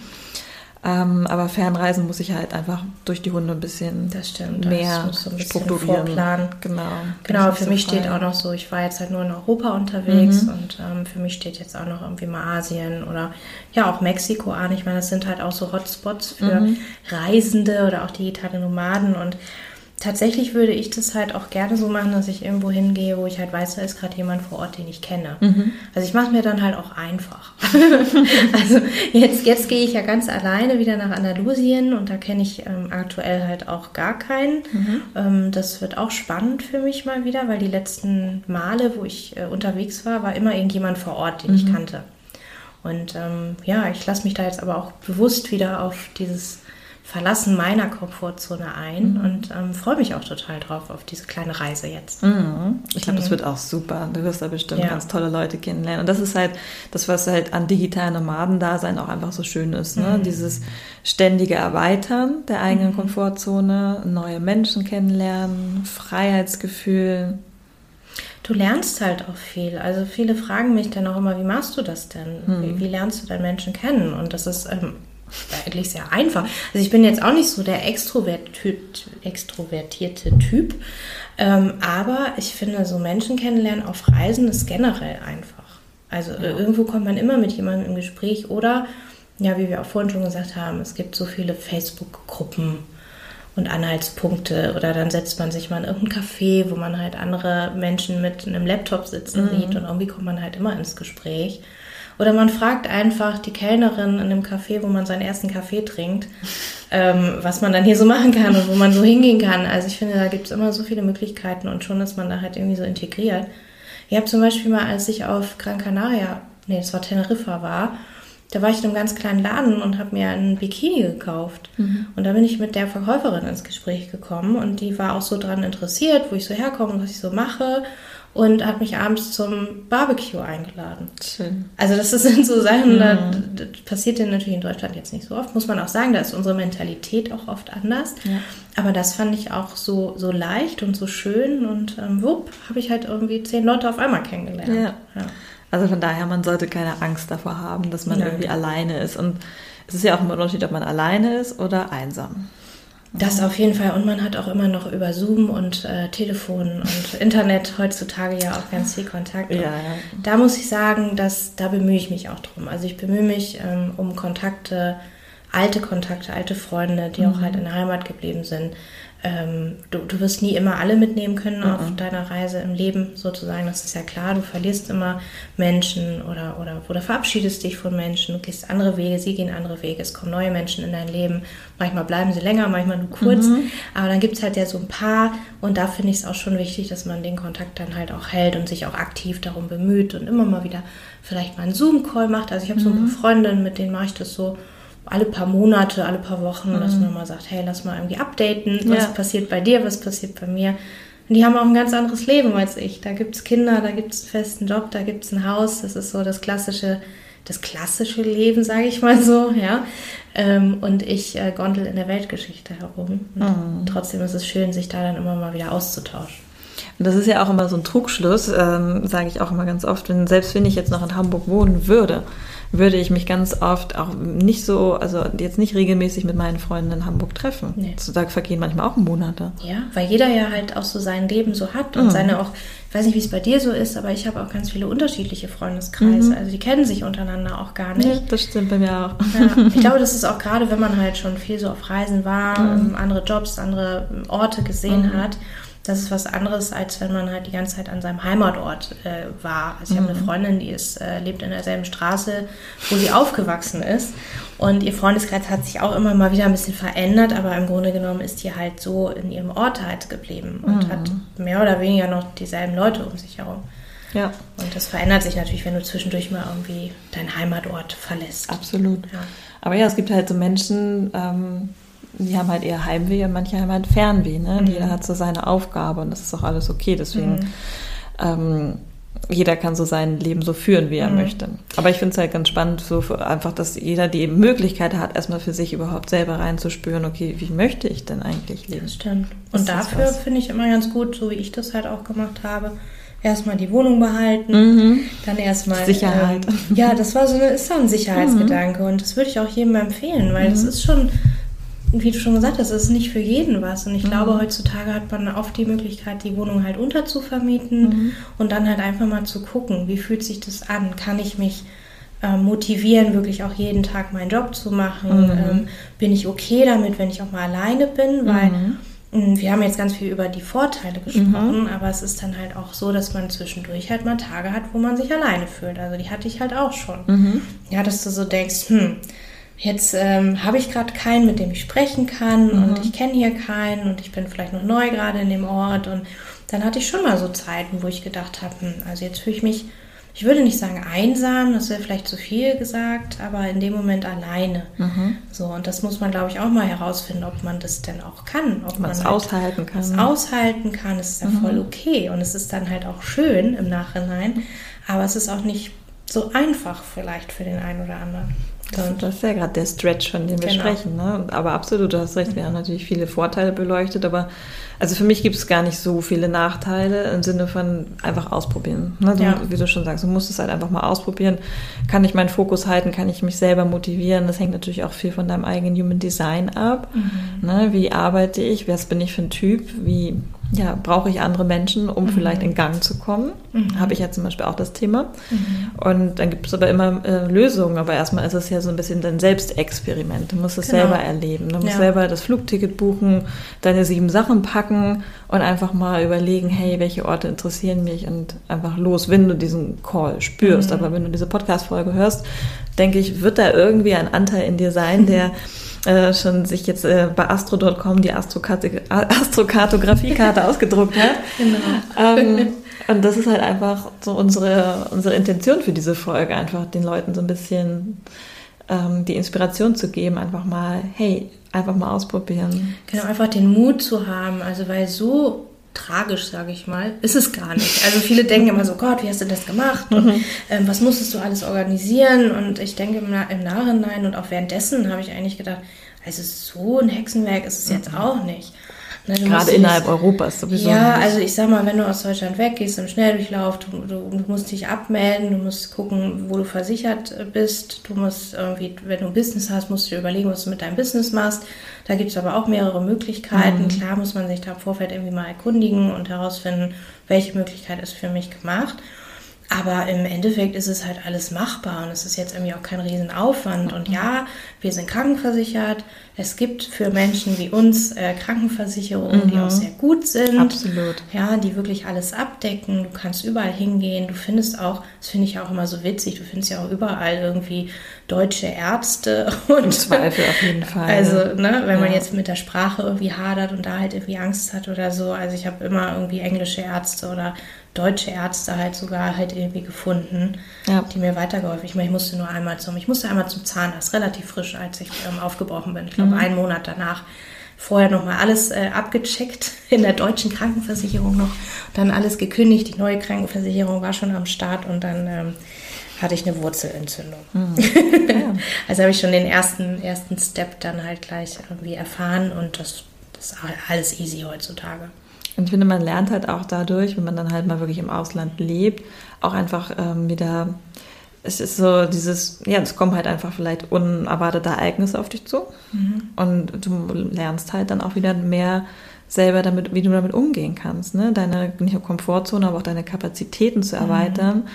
Ähm, aber Fernreisen muss ich halt einfach durch die Hunde ein bisschen das stimmt, mehr das so ein bisschen strukturieren. Vorplanen. Genau. Genau, für so mich frei. steht auch noch so, ich war jetzt halt nur in Europa unterwegs mhm. und ähm, für mich steht jetzt auch noch irgendwie mal Asien oder ja auch Mexiko an. Ich meine, das sind halt auch so Hotspots für mhm. Reisende oder auch digitale Nomaden und tatsächlich würde ich das halt auch gerne so machen, dass ich irgendwo hingehe, wo ich halt weiß, da ist gerade jemand vor Ort, den ich kenne. Mhm. Also ich mache mir dann halt auch einfach. also jetzt, jetzt gehe ich ja ganz alleine wieder nach Andalusien und da kenne ich ähm, aktuell halt auch gar keinen. Mhm. Ähm, das wird auch spannend für mich mal wieder, weil die letzten Male, wo ich äh, unterwegs war, war immer irgendjemand vor Ort, den mhm. ich kannte. Und ähm, ja, ich lasse mich da jetzt aber auch bewusst wieder auf dieses Verlassen meiner Komfortzone ein mhm. und ähm, freue mich auch total drauf auf diese kleine Reise jetzt. Mhm. Ich glaube, das mhm. wird auch super. Du wirst da bestimmt ja. ganz tolle Leute kennenlernen. Und das ist halt das, was halt an digitalen Nomadendasein auch einfach so schön ist. Ne? Mhm. Dieses ständige Erweitern der eigenen mhm. Komfortzone, neue Menschen kennenlernen, Freiheitsgefühl. Du lernst halt auch viel. Also viele fragen mich dann auch immer, wie machst du das denn? Wie, wie lernst du denn Menschen kennen? Und das ist ähm, eigentlich sehr einfach. Also ich bin jetzt auch nicht so der extrovertierte Typ, ähm, aber ich finde, so Menschen kennenlernen auf Reisen ist generell einfach. Also ja. irgendwo kommt man immer mit jemandem im Gespräch oder, ja, wie wir auch vorhin schon gesagt haben, es gibt so viele Facebook-Gruppen und Anhaltspunkte oder dann setzt man sich mal in irgendein Café, wo man halt andere Menschen mit einem Laptop sitzen mhm. sieht und irgendwie kommt man halt immer ins Gespräch. Oder man fragt einfach die Kellnerin in dem Café, wo man seinen ersten Kaffee trinkt, ähm, was man dann hier so machen kann und wo man so hingehen kann. Also ich finde, da gibt es immer so viele Möglichkeiten und schon ist man da halt irgendwie so integriert. Ich habe zum Beispiel mal, als ich auf Gran Canaria, nee, das war Teneriffa war, da war ich in einem ganz kleinen Laden und habe mir einen Bikini gekauft. Mhm. Und da bin ich mit der Verkäuferin ins Gespräch gekommen und die war auch so dran interessiert, wo ich so herkomme und was ich so mache und hat mich abends zum Barbecue eingeladen. Schön. Also das sind so Sachen, ja. das, das passiert ja natürlich in Deutschland jetzt nicht so oft, muss man auch sagen, da ist unsere Mentalität auch oft anders. Ja. Aber das fand ich auch so, so leicht und so schön und ähm, wupp, habe ich halt irgendwie zehn Leute auf einmal kennengelernt. Ja. ja. Also von daher, man sollte keine Angst davor haben, dass man irgendwie alleine ist. Und es ist ja auch ein Unterschied, ob man alleine ist oder einsam. Das auf jeden Fall. Und man hat auch immer noch über Zoom und äh, Telefon und Internet heutzutage ja auch ganz viel Kontakt. Ja, ja. Da muss ich sagen, dass da bemühe ich mich auch drum. Also ich bemühe mich ähm, um Kontakte, alte Kontakte, alte Freunde, die mhm. auch halt in der Heimat geblieben sind ähm, du, du wirst nie immer alle mitnehmen können mhm. auf deiner Reise im Leben sozusagen, das ist ja klar. Du verlierst immer Menschen oder, oder, oder verabschiedest dich von Menschen, du gehst andere Wege, sie gehen andere Wege, es kommen neue Menschen in dein Leben. Manchmal bleiben sie länger, manchmal nur kurz, mhm. aber dann gibt es halt ja so ein paar und da finde ich es auch schon wichtig, dass man den Kontakt dann halt auch hält und sich auch aktiv darum bemüht und immer mal wieder vielleicht mal einen Zoom-Call macht. Also ich habe so ein paar mhm. Freundinnen, mit denen mache ich das so alle paar Monate, alle paar Wochen, dass man mal sagt, hey, lass mal irgendwie updaten, was Ja. passiert bei dir, was passiert bei mir. Und die haben auch ein ganz anderes Leben als ich. Da gibt es Kinder, da gibt es einen festen Job, da gibt es ein Haus. Das ist so das klassische, das klassische Leben, sage ich mal so, ja. Ähm, und ich äh, gondel in der Weltgeschichte herum. Und Trotzdem ist es schön, sich da dann immer mal wieder auszutauschen. Und das ist ja auch immer so ein Trugschluss, ähm, sage ich auch immer ganz oft, wenn, selbst wenn ich jetzt noch in Hamburg wohnen würde, würde ich mich ganz oft auch nicht so, also jetzt nicht regelmäßig mit meinen Freunden in Hamburg treffen. Nee. Da vergehen manchmal auch Monate. Ja, weil jeder ja halt auch so sein Leben so hat und seine auch, ich weiß nicht, wie es bei dir so ist, aber ich habe auch ganz viele unterschiedliche Freundeskreise. Also die kennen sich untereinander auch gar nicht. Ja, das stimmt bei mir auch. Ja, ich glaube, das ist auch gerade, wenn man halt schon viel so auf Reisen war, ähm, andere Jobs, andere Orte gesehen hat. Das ist was anderes, als wenn man halt die ganze Zeit an seinem Heimatort äh, war. Also ich habe eine Freundin, die ist, äh, lebt in derselben Straße, wo sie aufgewachsen ist. Und ihr Freundeskreis hat sich auch immer mal wieder ein bisschen verändert, aber im Grunde genommen ist die halt so in ihrem Ort halt geblieben und hat mehr oder weniger noch dieselben Leute um sich herum. Ja, Und das verändert sich natürlich, wenn du zwischendurch mal irgendwie deinen Heimatort verlässt. absolut. Ja. Aber ja, es gibt halt so Menschen, ähm, die haben halt eher Heimweh und manche haben halt Fernweh. Ne? Mhm. Jeder hat so seine Aufgabe und das ist auch alles okay. Deswegen ähm, jeder kann so sein Leben so führen, wie er Mhm. möchte. Aber ich finde es halt ganz spannend, so einfach, dass jeder die Möglichkeit hat, erstmal für sich überhaupt selber reinzuspüren, okay, wie möchte ich denn eigentlich leben? Das stimmt. Und dafür finde ich immer ganz gut, so wie ich das halt auch gemacht habe, erstmal die Wohnung behalten, Mhm. dann erstmal Sicherheit. Ähm, ja, das war so eine, ist so ein Sicherheitsgedanke und das würde ich auch jedem empfehlen, weil Mhm. das ist schon, wie du schon gesagt hast, es ist nicht für jeden was. Mhm. Und ich glaube, heutzutage hat man oft die Möglichkeit, die Wohnung halt unterzuvermieten Mhm. und dann halt einfach mal zu gucken, wie fühlt sich das an? Kann ich mich ähm, motivieren, wirklich auch jeden Tag meinen Job zu machen? Mhm. Ähm, bin ich okay damit, wenn ich auch mal alleine bin? Weil Mhm. mh, wir haben jetzt ganz viel über die Vorteile gesprochen, aber es ist dann halt auch so, dass man zwischendurch halt mal Tage hat, wo man sich alleine fühlt. Also die hatte ich halt auch schon. Mhm. Ja, dass du so denkst, hm, jetzt ähm, habe ich gerade keinen, mit dem ich sprechen kann und ich kenne hier keinen und ich bin vielleicht noch neu gerade in dem Ort und dann hatte ich schon mal so Zeiten, wo ich gedacht habe, hm, also jetzt fühle ich mich, ich würde nicht sagen einsam, das wäre vielleicht zu viel gesagt, aber in dem Moment alleine. So, und das muss man, glaube ich, auch mal herausfinden, ob man das denn auch kann. Ob man es halt aushalten kann. das aushalten kann, es ist ja voll okay und es ist dann halt auch schön im Nachhinein, aber es ist auch nicht so einfach vielleicht für den einen oder anderen. Das, ist ja gerade der Stretch, von dem wir Genau. sprechen. Ne? Aber absolut, du hast recht, wir haben natürlich viele Vorteile beleuchtet, aber also für mich gibt es gar nicht so viele Nachteile im Sinne von einfach ausprobieren. Ne? Du, Ja. Wie du schon sagst, du musst es halt einfach mal ausprobieren. Kann ich meinen Fokus halten, kann ich mich selber motivieren? Das hängt natürlich auch viel von deinem eigenen Human Design ab. Ne? Wie arbeite ich? Was bin ich für ein Typ? Wie ja, brauche ich andere Menschen, um vielleicht in Gang zu kommen? Habe ich ja zum Beispiel auch das Thema. Und dann gibt es aber immer äh, Lösungen. Aber erstmal ist es ja so ein bisschen dein Selbstexperiment. Du musst es Genau. selber erleben. Du musst Ja. selber das Flugticket buchen, deine sieben Sachen packen und einfach mal überlegen, hey, welche Orte interessieren mich und einfach los, wenn du diesen Call spürst. Mhm. Aber wenn du diese Podcast-Folge hörst, denke ich, wird da irgendwie ein Anteil in dir sein, der äh, schon sich jetzt äh, bei astro.com die Astrokarte- Astrokartografiekarte ausgedruckt hat. Genau. Ähm, und das ist halt einfach so unsere, unsere Intention für diese Folge, einfach den Leuten so ein bisschen ähm, die Inspiration zu geben, einfach mal, hey, einfach mal ausprobieren. Genau, einfach den Mut zu haben, also weil so tragisch, sage ich mal, ist es gar nicht. Also viele denken immer so, Gott, wie hast du das gemacht und ähm, was musstest du alles organisieren? Und ich denke im, Na im Nachhinein und auch währenddessen habe ich eigentlich gedacht, also so ein Hexenwerk ist es jetzt auch nicht. Musst Gerade innerhalb Europas sowieso. Ja, nicht. also ich sag mal, wenn du aus Deutschland weggehst im Schnelldurchlauf, du, du, du musst dich abmelden, du musst gucken, wo du versichert bist, du musst irgendwie, wenn du ein Business hast, musst du dir überlegen, was du mit deinem Business machst. Da gibt es aber auch mehrere Möglichkeiten. Klar muss man sich da im Vorfeld irgendwie mal erkundigen und herausfinden, welche Möglichkeit ist für mich gemacht. Aber im Endeffekt ist es halt alles machbar und es ist jetzt irgendwie auch kein Riesenaufwand. Und ja, wir sind krankenversichert. Es gibt für Menschen wie uns äh, Krankenversicherungen, die auch sehr gut sind. Absolut. Ja, die wirklich alles abdecken. Du kannst überall hingehen. Du findest auch, das finde ich auch immer so witzig, du findest ja auch überall irgendwie deutsche Ärzte und Im Zweifel auf jeden Fall. also, ne, wenn man Ja. jetzt mit der Sprache irgendwie hadert und da halt irgendwie Angst hat oder so. Also ich habe immer irgendwie englische Ärzte oder deutsche Ärzte halt sogar halt irgendwie gefunden, ja. die mir weitergeholfen. Ich meine, ich musste nur einmal zum, ich musste einmal zum Zahnarzt, relativ frisch, als ich ähm, aufgebrochen bin. Ich glaube, mhm. einen Monat danach. Vorher nochmal alles äh, abgecheckt in der deutschen Krankenversicherung noch, dann alles gekündigt. Die neue Krankenversicherung war schon am Start und dann ähm, hatte ich eine Wurzelentzündung. Mhm. Ja. also habe ich schon den ersten, ersten Step dann halt gleich irgendwie erfahren und das, das ist alles easy heutzutage. Und ich finde, man lernt halt auch dadurch, wenn man dann halt mal wirklich im Ausland lebt, auch einfach ähm, wieder, es ist so dieses, ja, es kommen halt einfach vielleicht unerwartete Ereignisse auf dich zu. Mhm. Und du lernst halt dann auch wieder mehr selber damit, wie du damit umgehen kannst, ne? Deine nicht nur Komfortzone, aber auch deine Kapazitäten zu erweitern. Mhm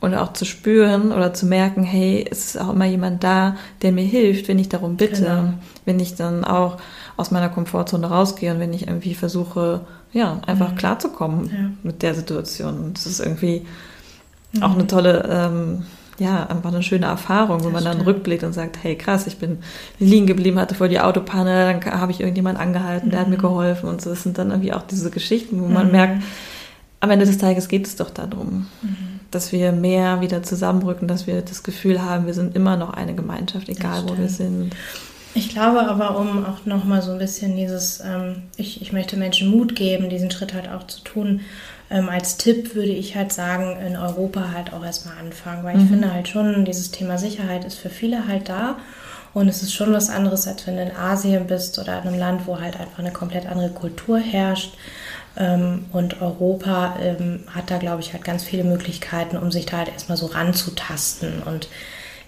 und auch zu spüren oder zu merken, hey, es ist auch immer jemand da, der mir hilft, wenn ich darum bitte, genau. wenn ich dann auch aus meiner Komfortzone rausgehe und wenn ich irgendwie versuche, ja, einfach mhm. klarzukommen ja. mit der Situation. Und das ist irgendwie mhm. auch eine tolle, ähm, ja, einfach eine schöne Erfahrung, wo man dann rückblickt und sagt, hey krass, ich bin liegen geblieben, hatte vor die Autopanne, dann habe ich irgendjemand angehalten, der hat mir mhm. geholfen und so. Das sind dann irgendwie auch diese Geschichten, wo man mhm. merkt, am Ende des Tages geht es doch darum, mhm. dass wir mehr wieder zusammenrücken, dass wir das Gefühl haben, wir sind immer noch eine Gemeinschaft, egal wo wir sind. Ich glaube aber, um auch nochmal so ein bisschen dieses, ähm, ich, ich möchte Menschen Mut geben, diesen Schritt halt auch zu tun. Ähm, als Tipp würde ich halt sagen, in Europa halt auch erstmal anfangen, weil mhm. ich finde halt schon, dieses Thema Sicherheit ist für viele halt da. Und es ist schon was anderes, als wenn du in Asien bist oder in einem Land, wo halt einfach eine komplett andere Kultur herrscht. Ähm, und Europa ähm, hat da, glaube ich, halt ganz viele Möglichkeiten, um sich da halt erstmal so ranzutasten. Und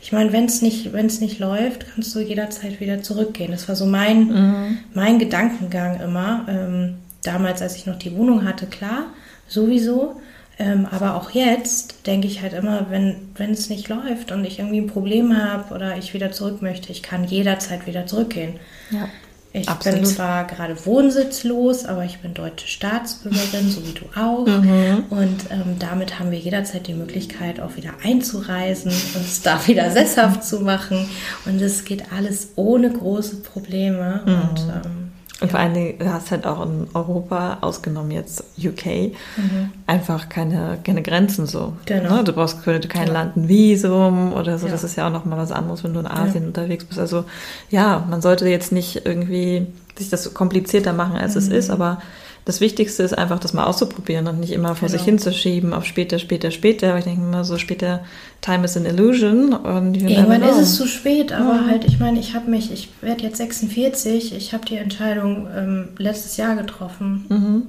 ich meine, wenn es nicht, wenn's nicht läuft, kannst du jederzeit wieder zurückgehen. Das war so mein, mhm. mein Gedankengang immer. Ähm, damals, als ich noch die Wohnung hatte, klar, sowieso. Ähm, aber auch jetzt denke ich halt immer, wenn es nicht läuft und ich irgendwie ein Problem habe oder ich wieder zurück möchte, ich kann jederzeit wieder zurückgehen. Ja. Ich Absolut. bin zwar gerade wohnsitzlos, aber ich bin deutsche Staatsbürgerin, so wie du auch. Mhm. Und ähm, damit haben wir jederzeit die Möglichkeit, auch wieder einzureisen, uns da wieder sesshaft zu machen. Und es geht alles ohne große Probleme. Mhm. Und ähm, und ja. vor allen Dingen, du hast halt auch in Europa, ausgenommen jetzt UK, mhm. einfach keine, keine Grenzen so. Genau. Ne? Du brauchst kein ja. Land ein Visum oder so. Ja. Das ist ja auch nochmal was anderes, wenn du in Asien unterwegs bist. Also ja, man sollte jetzt nicht irgendwie sich das komplizierter machen, als mhm. es ist, aber das Wichtigste ist einfach, das mal auszuprobieren und nicht immer vor genau. sich hinzuschieben auf später, später, später. Aber ich denke immer so später, time is an illusion. Und Irgendwann ist es zu spät, aber ja. halt, ich meine, ich habe mich, ich werde jetzt 46, ich habe die Entscheidung ähm, letztes Jahr getroffen. Mhm.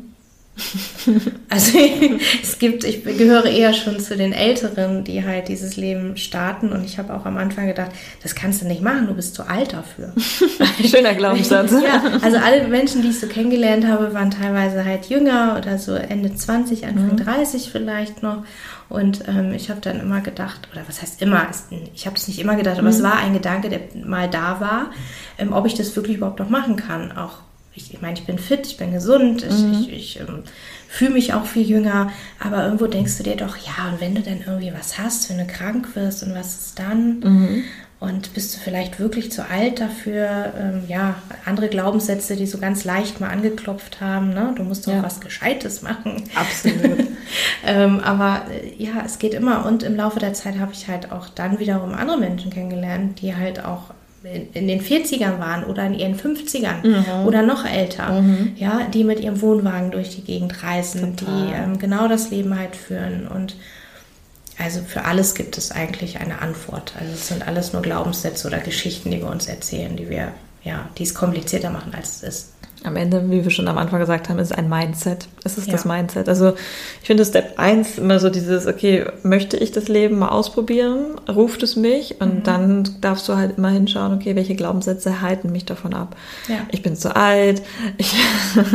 Also es gibt, ich gehöre eher schon zu den Älteren, die halt dieses Leben starten und ich habe auch am Anfang gedacht, das kannst du nicht machen, du bist zu alt dafür. Schöner Glaubenssatz. ja, also alle Menschen, die ich so kennengelernt habe, waren teilweise halt jünger oder so Ende 20, Anfang mhm. 30 vielleicht noch und ähm, ich habe dann immer gedacht, oder was heißt immer, ich habe es nicht immer gedacht, aber mhm. es war ein Gedanke, der mal da war, ähm, ob ich das wirklich überhaupt noch machen kann, auch ich, ich meine, ich bin fit, ich bin gesund, ich, mhm. ich, ich ähm, fühle mich auch viel jünger, aber irgendwo denkst du dir doch, ja, und wenn du dann irgendwie was hast, wenn du krank wirst und was ist dann? Mhm. Und bist du vielleicht wirklich zu alt dafür? Ähm, ja, andere Glaubenssätze, die so ganz leicht mal angeklopft haben. Ne? Du musst doch ja. was Gescheites machen. Absolut. ähm, aber äh, ja, es geht immer. Und im Laufe der Zeit habe ich halt auch dann wiederum andere Menschen kennengelernt, die halt auch in den 40ern waren oder in ihren 50ern mhm. oder noch älter, mhm. ja, die mit ihrem Wohnwagen durch die Gegend reisen, Total. die ähm, genau das Leben halt führen. Und also für alles gibt es eigentlich eine Antwort. Also es sind alles nur Glaubenssätze oder Geschichten, die wir uns erzählen, die wir, ja, die es komplizierter machen, als es ist am Ende, wie wir schon am Anfang gesagt haben, ist ein Mindset. Es ist ja. das Mindset. Also ich finde Step 1 immer so dieses, okay, möchte ich das Leben mal ausprobieren? Ruft es mich? Und mhm. dann darfst du halt immer hinschauen, okay, welche Glaubenssätze halten mich davon ab? Ja. Ich bin zu alt, ich,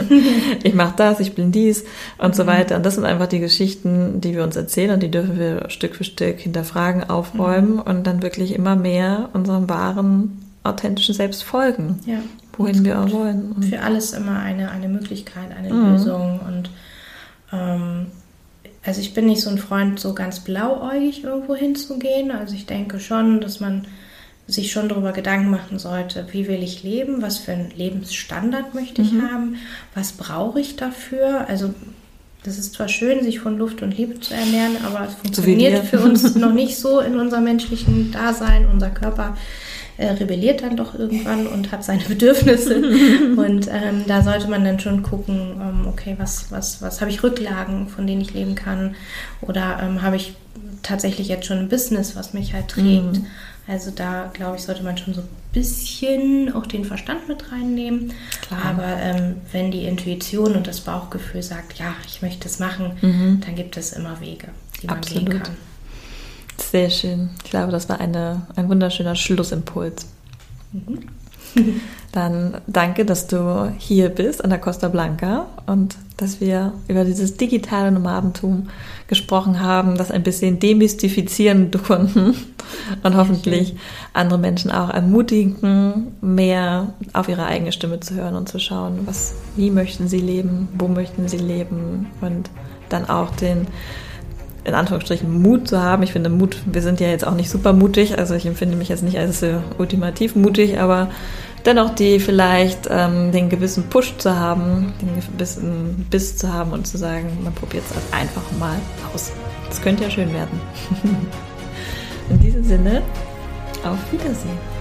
ich mache das, ich bin dies und mhm. so weiter. Und das sind einfach die Geschichten, die wir uns erzählen und die dürfen wir Stück für Stück hinterfragen, aufräumen mhm. und dann wirklich immer mehr unserem wahren authentischen Selbst folgen. Ja wohin wir auch wollen. Und für alles immer eine, eine Möglichkeit, eine mhm. Lösung. Und ähm, also ich bin nicht so ein Freund, so ganz blauäugig irgendwo hinzugehen. Also ich denke schon, dass man sich schon darüber Gedanken machen sollte, wie will ich leben, was für einen Lebensstandard möchte ich mhm. haben, was brauche ich dafür. Also das ist zwar schön, sich von Luft und Liebe zu ernähren, aber es funktioniert für uns noch nicht so in unserem menschlichen Dasein. Unser Körper äh, rebelliert dann doch irgendwann und hat seine Bedürfnisse. und ähm, da sollte man dann schon gucken, ähm, okay, was, was, was habe ich Rücklagen, von denen ich leben kann? Oder ähm, habe ich tatsächlich jetzt schon ein Business, was mich halt trägt? Mhm. Also da, glaube ich, sollte man schon so ein bisschen auch den Verstand mit reinnehmen. Klar. Aber ähm, wenn die Intuition und das Bauchgefühl sagt, ja, ich möchte es machen, mhm. dann gibt es immer Wege, die man Absolut. gehen kann. Sehr schön. Ich glaube, das war eine, ein wunderschöner Schlussimpuls. Mhm. Dann danke, dass du hier bist an der Costa Blanca und dass wir über dieses digitale Nomadentum gesprochen haben, das ein bisschen demystifizieren konnten und hoffentlich andere Menschen auch ermutigen, mehr auf ihre eigene Stimme zu hören und zu schauen, was, wie möchten sie leben, wo möchten sie leben und dann auch den in Anführungsstrichen Mut zu haben. Ich finde Mut, wir sind ja jetzt auch nicht super mutig, also ich empfinde mich jetzt nicht als äh, ultimativ mutig, aber dennoch die vielleicht ähm, den gewissen Push zu haben, den gewissen Biss zu haben und zu sagen, man probiert es einfach mal aus. Das könnte ja schön werden. In diesem Sinne, auf Wiedersehen.